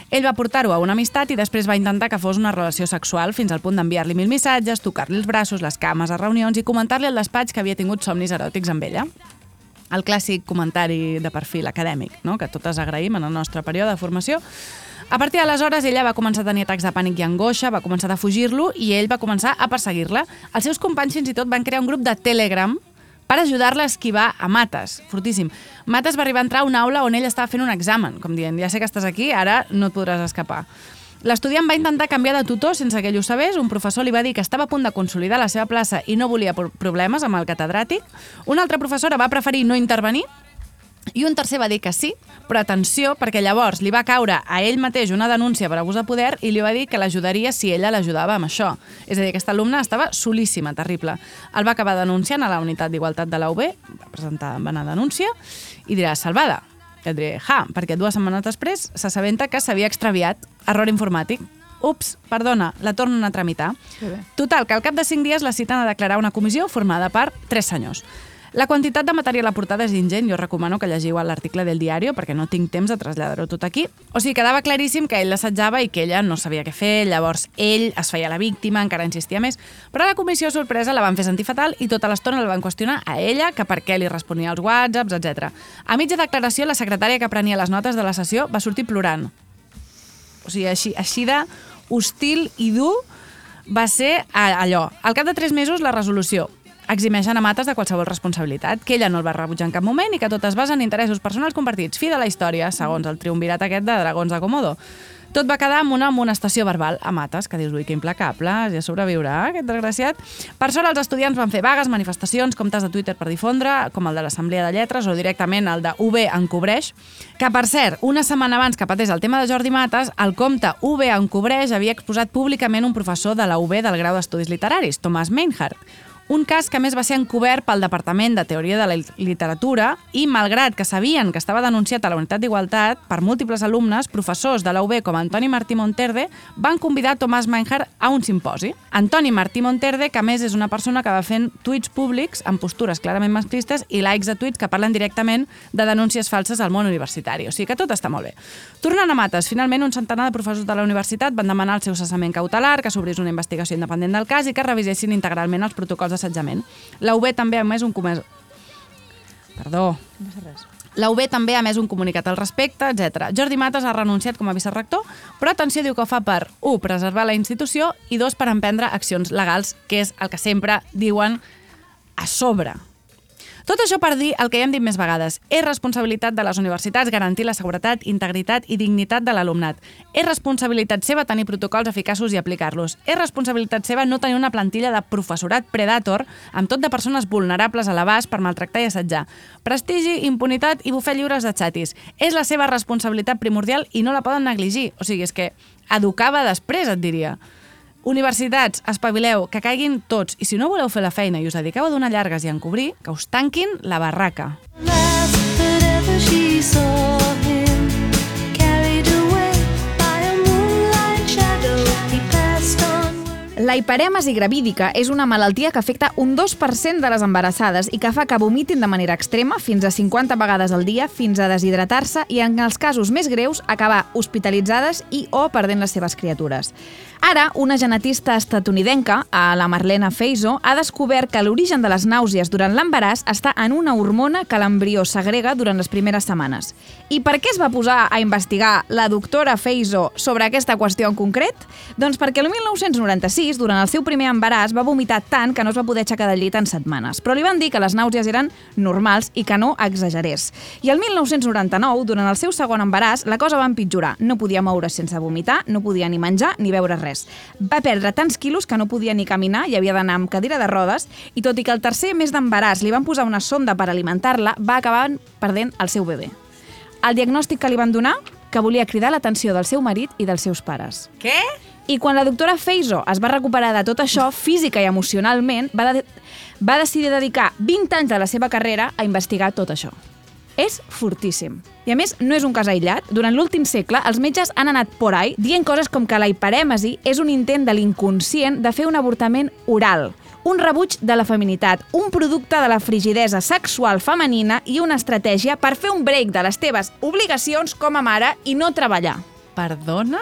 Ell va portar-ho a una amistat i després va intentar que fos una relació sexual fins al punt d'enviar-li mil missatges, tocar-li els braços, les cames a reunions i comentar-li al despatx que havia tingut somnis eròtics amb ella. El clàssic comentari de perfil acadèmic, no? que totes agraïm en el nostre període de formació. A partir d'aleshores, ella va començar a tenir atacs de pànic i angoixa, va començar a fugir-lo i ell va començar a perseguir-la. Els seus companys fins i tot van crear un grup de Telegram per ajudar-la a esquivar a Mates. Fortíssim. Mates va arribar a entrar a una aula on ell estava fent un examen, com dient, ja sé que estàs aquí, ara no et podràs escapar. L'estudiant va intentar canviar de tutor sense que ell ho sabés. Un professor li va dir que estava a punt de consolidar la seva plaça i no volia pro- problemes amb el catedràtic. Una altra professora va preferir no intervenir i un tercer va dir que sí, però atenció, perquè llavors li va caure a ell mateix una denúncia per abús de poder i li va dir que l'ajudaria si ella l'ajudava amb això. És a dir, aquesta alumna estava solíssima, terrible. El va acabar denunciant a la unitat d'igualtat de la UB, va presentar va anar a denúncia, i dirà, salvada. I et diré, ja, perquè dues setmanes després s'assabenta que s'havia extraviat, error informàtic. Ups, perdona, la tornen a tramitar. Total, que al cap de cinc dies la citen a declarar una comissió formada per tres senyors. La quantitat de material aportada és ingent, jo recomano que llegiu l'article del diari perquè no tinc temps de traslladar-ho tot aquí. O sigui, quedava claríssim que ell l'assetjava i que ella no sabia què fer, llavors ell es feia la víctima, encara insistia més, però la comissió sorpresa la van fer sentir fatal i tota l'estona la van qüestionar a ella, que per què li responia als whatsapps, etc. A mitja declaració, la secretària que prenia les notes de la sessió va sortir plorant. O sigui, així, així de hostil i dur va ser allò. Al cap de tres mesos, la resolució eximeixen a Mates de qualsevol responsabilitat, que ella no el va rebutjar en cap moment i que tot es basa en interessos personals compartits. Fi de la història, segons el triumvirat aquest de Dragons de Komodo. Tot va quedar amb una amonestació verbal a Mates, que dius, ui, que implacable, ja sobreviurà aquest desgraciat. Per sort, els estudiants van fer vagues, manifestacions, comptes de Twitter per difondre, com el de l'Assemblea de Lletres o directament el de UB encobreix, que per cert, una setmana abans que patés el tema de Jordi Mates, el compte UB encobreix havia exposat públicament un professor de la UB del grau d'Estudis Literaris, Tomàs Meinhardt, un cas que més va ser encobert pel Departament de Teoria de la Literatura i, malgrat que sabien que estava denunciat a la Unitat d'Igualtat per múltiples alumnes, professors de la UB com Antoni Martí Monterde van convidar Tomàs Meinhardt a un simposi. Antoni Martí Monterde, que més és una persona que va fent tuits públics amb postures clarament masclistes i likes de tuits que parlen directament de denúncies falses al món universitari. O sigui que tot està molt bé. Tornant a Mates, finalment un centenar de professors de la universitat van demanar el seu cessament cautelar, que s'obrís una investigació independent del cas i que revisessin integralment els protocols d'assetjament. La UB també ha emès un comerç... Perdó. La UB també ha emès un comunicat al respecte, etc. Jordi Mates ha renunciat com a vicerrector, però atenció diu que ho fa per 1. preservar la institució i 2. per emprendre accions legals, que és el que sempre diuen a sobre. Tot això per dir el que ja hem dit més vegades. És responsabilitat de les universitats garantir la seguretat, integritat i dignitat de l'alumnat. És responsabilitat seva tenir protocols eficaços i aplicar-los. És responsabilitat seva no tenir una plantilla de professorat predator amb tot de persones vulnerables a l'abast per maltractar i assetjar. Prestigi, impunitat i bufet lliures de xatis. És la seva responsabilitat primordial i no la poden negligir. O sigui, és que educava després, et diria. Universitats, espavileu, que caiguin tots, i si no voleu fer la feina i us dediqueu a donar llargues i a encobrir, que us tanquin la barraca. La hiperèmesi gravídica és una malaltia que afecta un 2% de les embarassades i que fa que vomitin de manera extrema fins a 50 vegades al dia, fins a deshidratar-se i, en els casos més greus, acabar hospitalitzades i o perdent les seves criatures. Ara, una genetista estatunidenca, la Marlena Feiso, ha descobert que l'origen de les nàusees durant l'embaràs està en una hormona que l'embrió segrega durant les primeres setmanes. I per què es va posar a investigar la doctora Feiso sobre aquesta qüestió en concret? Doncs perquè el 1996, durant el seu primer embaràs, va vomitar tant que no es va poder aixecar del llit en setmanes. Però li van dir que les nàusees eren normals i que no exagerés. I el 1999, durant el seu segon embaràs, la cosa va empitjorar. No podia moure's sense vomitar, no podia ni menjar ni beure res. Va perdre tants quilos que no podia ni caminar i havia d'anar amb cadira de rodes i tot i que el tercer mes d'embaràs li van posar una sonda per alimentar-la, va acabar perdent el seu bebè. El diagnòstic que li van donar? Que volia cridar l'atenció del seu marit i dels seus pares. Què? I quan la doctora Feiso es va recuperar de tot això, física i emocionalment, va, de va decidir dedicar 20 anys de la seva carrera a investigar tot això. És fortíssim. I a més, no és un cas aïllat. Durant l'últim segle, els metges han anat por ahí dient coses com que la hiperèmesi és un intent de l'inconscient de fer un avortament oral, un rebuig de la feminitat, un producte de la frigidesa sexual femenina i una estratègia per fer un break de les teves obligacions com a mare i no treballar. Perdona?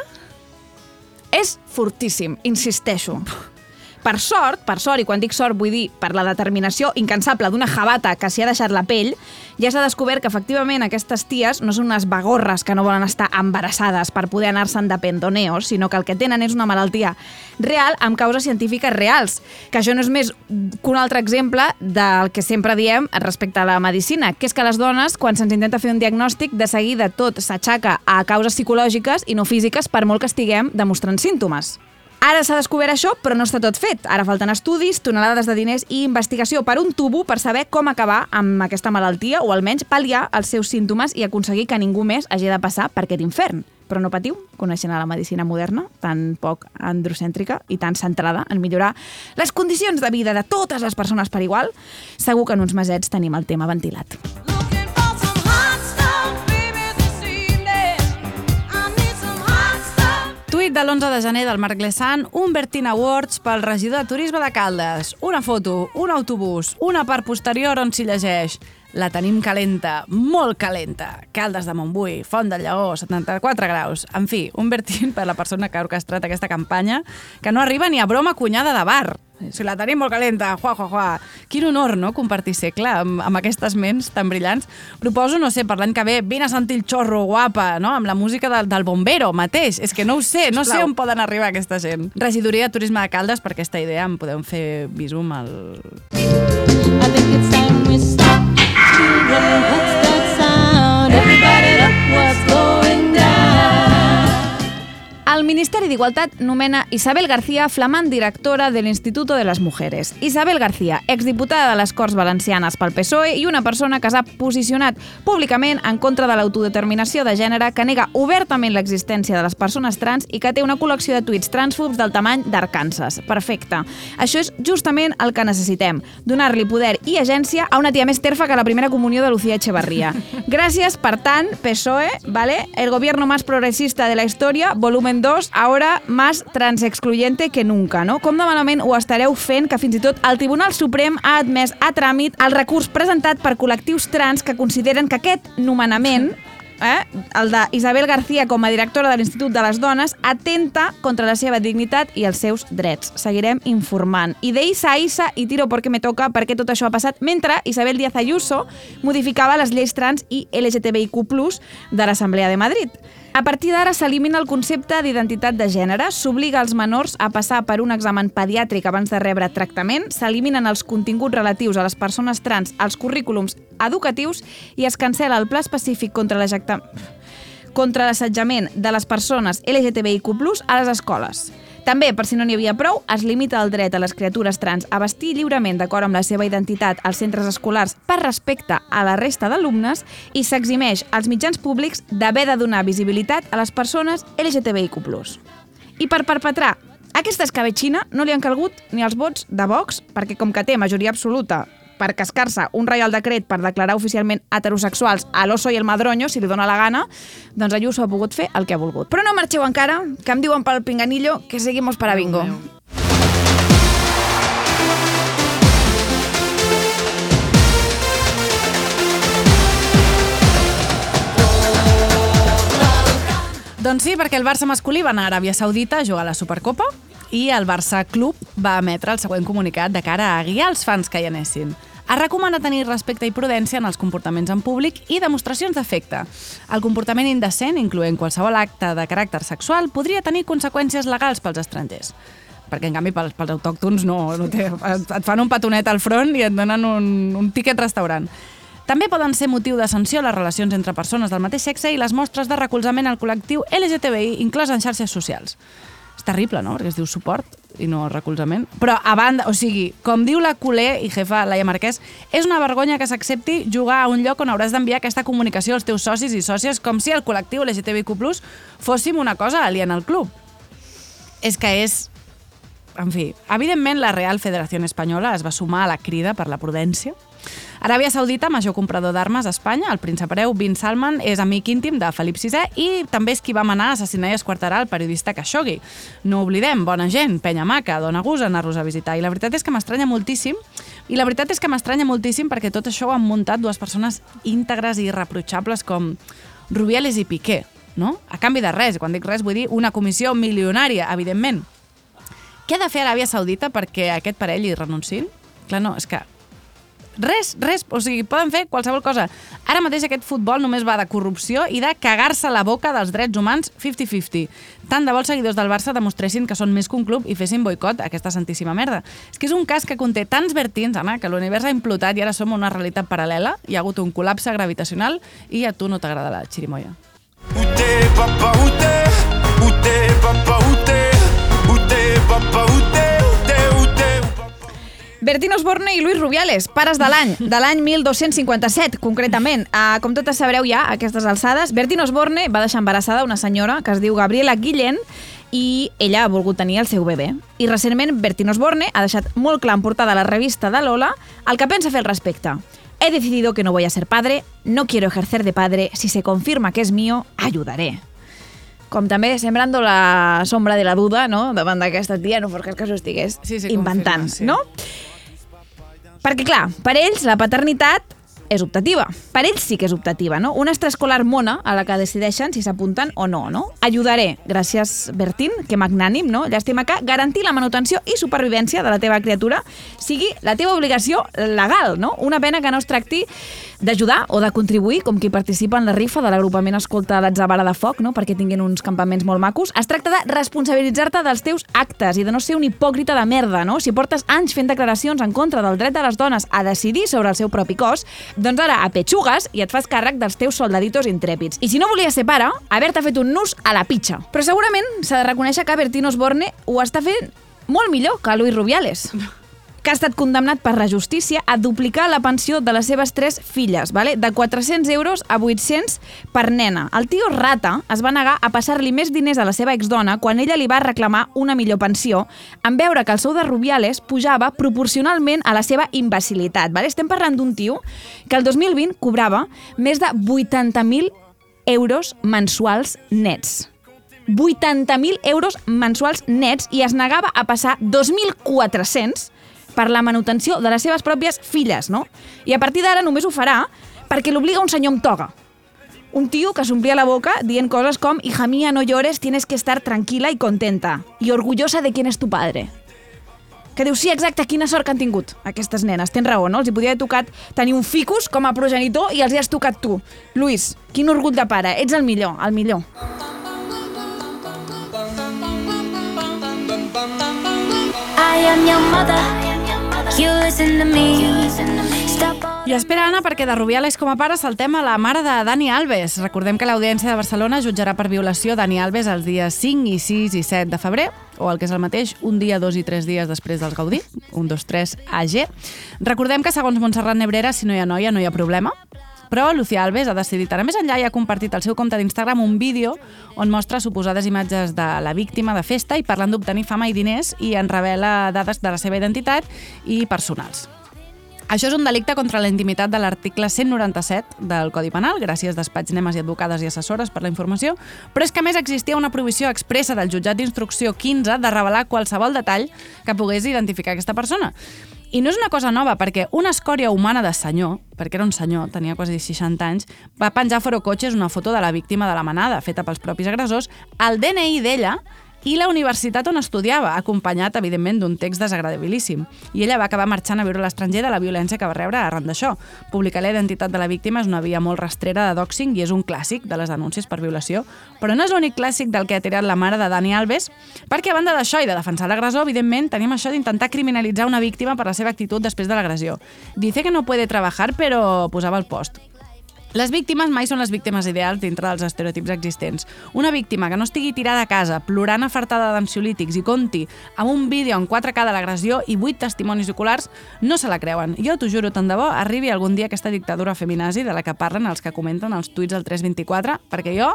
És fortíssim, insisteixo. Per sort, per sort, i quan dic sort vull dir per la determinació incansable d'una jabata que s'hi ha deixat la pell, ja s'ha descobert que efectivament aquestes ties no són unes bagorres que no volen estar embarassades per poder anar-se'n de pendoneos, sinó que el que tenen és una malaltia real amb causes científiques reals. Que això no és més que un altre exemple del que sempre diem respecte a la medicina, que és que les dones, quan se'ns intenta fer un diagnòstic, de seguida tot s'aixaca a causes psicològiques i no físiques per molt que estiguem demostrant símptomes. Ara s'ha descobert això, però no està tot fet. Ara falten estudis, tonelades de diners i investigació per un tubo per saber com acabar amb aquesta malaltia o almenys pal·liar els seus símptomes i aconseguir que ningú més hagi de passar per aquest infern. Però no patiu, coneixent la medicina moderna, tan poc androcèntrica i tan centrada en millorar les condicions de vida de totes les persones per igual, segur que en uns mesets tenim el tema ventilat. Tuit de l'11 de gener del Marc Lesan, un Bertin Awards pel regidor de Turisme de Caldes. Una foto, un autobús, una part posterior on s'hi llegeix la tenim calenta, molt calenta. Caldes de Montbui, Font del Lleó, 74 graus. En fi, un Bertin per la persona que ha orquestrat aquesta campanya que no arriba ni a broma cunyada de bar. Si la tenim molt calenta, juà, juà, juà. Quin honor, no?, compartir segle amb, amb aquestes ments tan brillants. Proposo, no sé, per l'any que ve, vine a sentir el xorro, guapa, no?, amb la música del, del bombero mateix. És que no ho sé, no sé on poden arribar aquesta gent. Regidoria de Turisme de Caldes, per aquesta idea em podeu fer bisum al... I think it's time we stop. Children, what's that sound? Everybody look what's going. El Ministeri d'Igualtat nomena Isabel García flamant directora de l'Instituto de les Mujeres. Isabel García, exdiputada de les Corts Valencianes pel PSOE i una persona que s'ha posicionat públicament en contra de l'autodeterminació de gènere, que nega obertament l'existència de les persones trans i que té una col·lecció de tuits transfobs del tamany d'Arkansas. Perfecte. Això és justament el que necessitem, donar-li poder i agència a una tia més terfa que la primera comunió de Lucía Echevarría. Gràcies, per tant, PSOE, ¿vale? el gobierno más progresista de la historia, volumen 2, ahora más transexcluyente que nunca, no? Com de malament ho estareu fent que fins i tot el Tribunal Suprem ha admès a tràmit el recurs presentat per col·lectius trans que consideren que aquest nomenament eh, el d'Isabel García com a directora de l'Institut de les Dones atenta contra la seva dignitat i els seus drets. Seguirem informant. I de Isa a Isa i tiro perquè me toca perquè tot això ha passat mentre Isabel Díaz Ayuso modificava les lleis trans i LGTBIQ+, de l'Assemblea de Madrid. A partir d'ara s'elimina el concepte d'identitat de gènere, s'obliga els menors a passar per un examen pediàtric abans de rebre tractament, s'eliminen els continguts relatius a les persones trans als currículums educatius i es cancela el pla específic contra contra l'assetjament de les persones LGTBIQ+, a les escoles. També, per si no n'hi havia prou, es limita el dret a les criatures trans a vestir lliurement d'acord amb la seva identitat als centres escolars per respecte a la resta d'alumnes i s'eximeix als mitjans públics d'haver de donar visibilitat a les persones LGTBIQ+. I per perpetrar aquesta escabetxina no li han calgut ni els vots de Vox, perquè com que té majoria absoluta per cascar-se un reial decret per declarar oficialment heterosexuals a l'oso i el madronyo, si li dóna la gana, doncs Ayuso ha pogut fer el que ha volgut. Però no marxeu encara, que em diuen pel pinganillo que seguimos para bingo. Doncs sí, perquè el Barça masculí va anar a Aràbia Saudita a jugar a la Supercopa i el Barça Club va emetre el següent comunicat de cara a guiar els fans que hi anessin. Es recomana tenir respecte i prudència en els comportaments en públic i demostracions d'afecte. El comportament indecent, incloent qualsevol acte de caràcter sexual, podria tenir conseqüències legals pels estrangers. Perquè, en canvi, pels, pels autòctons no, no té, et fan un petonet al front i et donen un, un tiquet restaurant. També poden ser motiu de sanció les relacions entre persones del mateix sexe i les mostres de recolzament al col·lectiu LGTBI inclòs en xarxes socials. És terrible, no?, perquè es diu suport i no recolzament. Però a banda, o sigui, com diu la culer i jefa Laia Marquès, és una vergonya que s'accepti jugar a un lloc on hauràs d'enviar aquesta comunicació als teus socis i sòcies com si el col·lectiu LGTBIQ+, fóssim una cosa aliena al club. És que és... En fi, evidentment la Real Federació Espanyola es va sumar a la crida per la prudència. Aràbia Saudita, major comprador d'armes a Espanya, el príncep hereu Bin Salman és amic íntim de Felip VI i també és qui va manar assassinar i esquarterar el periodista Khashoggi. No oblidem, bona gent, penya maca, dona gust anar-los a visitar. I la veritat és que m'estranya moltíssim i la veritat és que m'estranya moltíssim perquè tot això ho han muntat dues persones íntegres i irreprotxables com Rubiales i Piqué, no? A canvi de res, quan dic res vull dir una comissió milionària, evidentment. Què ha de fer Aràbia Saudita perquè aquest parell hi renunciïn? Clar, no, és que res, res, o sigui, poden fer qualsevol cosa. Ara mateix aquest futbol només va de corrupció i de cagar-se la boca dels drets humans 50-50. Tant de vol seguidors del Barça demostressin que són més que un club i fessin boicot a aquesta santíssima merda. És que és un cas que conté tants vertins, Anna, que l'univers ha implotat i ara som una realitat paral·lela, hi ha hagut un col·lapse gravitacional i a tu no t'agrada la xirimoia. Ute, papa, ute, ute, papa, ute, ute, papa, ute. Bertín Osborne i Luis Rubiales, pares de l'any, de l'any 1257, concretament. Uh, com totes sabreu ja, a aquestes alçades, Bertín Osborne va deixar embarassada una senyora que es diu Gabriela Guillén i ella ha volgut tenir el seu bebè. I recentment Bertín Osborne ha deixat molt clar en portada a la revista de Lola el que pensa fer al respecte. He decidido que no voy a ser padre, no quiero ejercer de padre, si se confirma que es mío, ayudaré. Com també sembrando la sombra de la duda, no?, davant d'aquesta tia, no fos que s'ho estigués Sí, sí, inventant, confirma, sí. no? Perquè, clar, per ells la paternitat és optativa. Per ells sí que és optativa, no? Una extraescolar mona a la que decideixen si s'apunten o no, no? Ajudaré, gràcies Bertín, que magnànim, no? Llàstima que garantir la manutenció i supervivència de la teva criatura sigui la teva obligació legal, no? Una pena que no es tracti d'ajudar o de contribuir, com qui participa en la rifa de l'agrupament Escolta l'Atzavara de Foc, no? perquè tinguin uns campaments molt macos. Es tracta de responsabilitzar-te dels teus actes i de no ser un hipòcrita de merda, no? Si portes anys fent declaracions en contra del dret de les dones a decidir sobre el seu propi cos, doncs ara apetxugues i et fas càrrec dels teus soldaditos intrèpids. I si no volies ser pare, haver-te fet un nus a la pitxa. Però segurament s'ha de reconèixer que Bertín Osborne ho està fent molt millor que Luis Rubiales que ha estat condemnat per la justícia a duplicar la pensió de les seves tres filles, vale? de 400 euros a 800 per nena. El tio Rata es va negar a passar-li més diners a la seva exdona quan ella li va reclamar una millor pensió en veure que el sou de Rubiales pujava proporcionalment a la seva imbecilitat. Vale? Estem parlant d'un tio que el 2020 cobrava més de 80.000 euros mensuals nets. 80.000 euros mensuals nets i es negava a passar 2.400 per la manutenció de les seves pròpies filles, no? I a partir d'ara només ho farà perquè l'obliga un senyor amb toga. Un tio que s'omplia la boca dient coses com «Hija mía, no llores, tienes que estar tranquila y contenta y orgullosa de quién es tu padre». Que diu, sí, exacte, quina sort que han tingut aquestes nenes. Tens raó, no? Els hi podia haver tocat tenir un ficus com a progenitor i els hi has tocat tu. Luis, quin orgull de pare. Ets el millor, el millor. I am your mother. I espera, Anna, perquè de Rubiales com a pare saltem a la mare de Dani Alves. Recordem que l'Audiència de Barcelona jutjarà per violació Dani Alves els dies 5 i 6 i 7 de febrer, o el que és el mateix, un dia, dos i tres dies després dels Gaudí, un, dos, tres, AG. Recordem que, segons Montserrat Nebrera, si no hi ha noia, no hi ha problema, però Lucía Alves ha decidit anar més enllà i ha compartit al seu compte d'Instagram un vídeo on mostra suposades imatges de la víctima de festa i parlant d'obtenir fama i diners i en revela dades de la seva identitat i personals. Això és un delicte contra la intimitat de l'article 197 del Codi Penal, gràcies despatx nemes i advocades i assessores per la informació, però és que més existia una prohibició expressa del jutjat d'instrucció 15 de revelar qualsevol detall que pogués identificar aquesta persona. I no és una cosa nova, perquè una escòria humana de senyor, perquè era un senyor, tenia quasi 60 anys, va penjar a Forocotxes una foto de la víctima de la manada, feta pels propis agressors, el DNI d'ella i la universitat on estudiava, acompanyat, evidentment, d'un text desagradabilíssim. I ella va acabar marxant a viure a l'estranger de la violència que va rebre arran d'això. Publicar la identitat de la víctima és una via molt rastrera de doxing i és un clàssic de les denúncies per violació, però no és l'únic clàssic del que ha tirat la mare de Dani Alves, perquè a banda d'això i de defensar l'agressor, evidentment, tenim això d'intentar criminalitzar una víctima per la seva actitud després de l'agressió. Dice que no puede trabajar, però posava el post. Les víctimes mai són les víctimes ideals dintre dels estereotips existents. Una víctima que no estigui tirada a casa, plorant afartada d'ansiolítics i conti amb un vídeo en 4K de l'agressió i 8 testimonis oculars, no se la creuen. Jo t'ho juro, tant de bo arribi algun dia aquesta dictadura feminazi de la que parlen els que comenten els tuits del 324, perquè jo...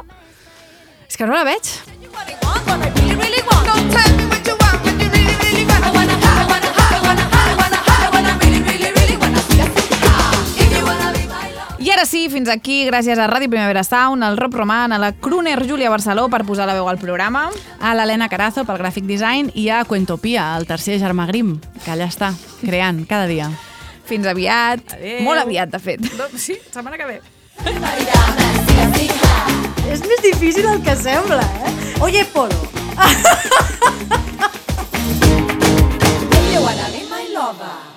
És que no la veig. I ara sí, fins aquí, gràcies a Ràdio Primavera Sound, al Rob Roman, a la Crooner Júlia Barceló per posar la veu al programa. A l'Helena Carazo pel gràfic design i a Quentopia, el tercer germà Grimm, que allà està, creant cada dia. Fins aviat. Adéu. Molt aviat, de fet. Sí, setmana que ve. És més difícil del que sembla, eh? Oye, Polo. You wanna be my lover.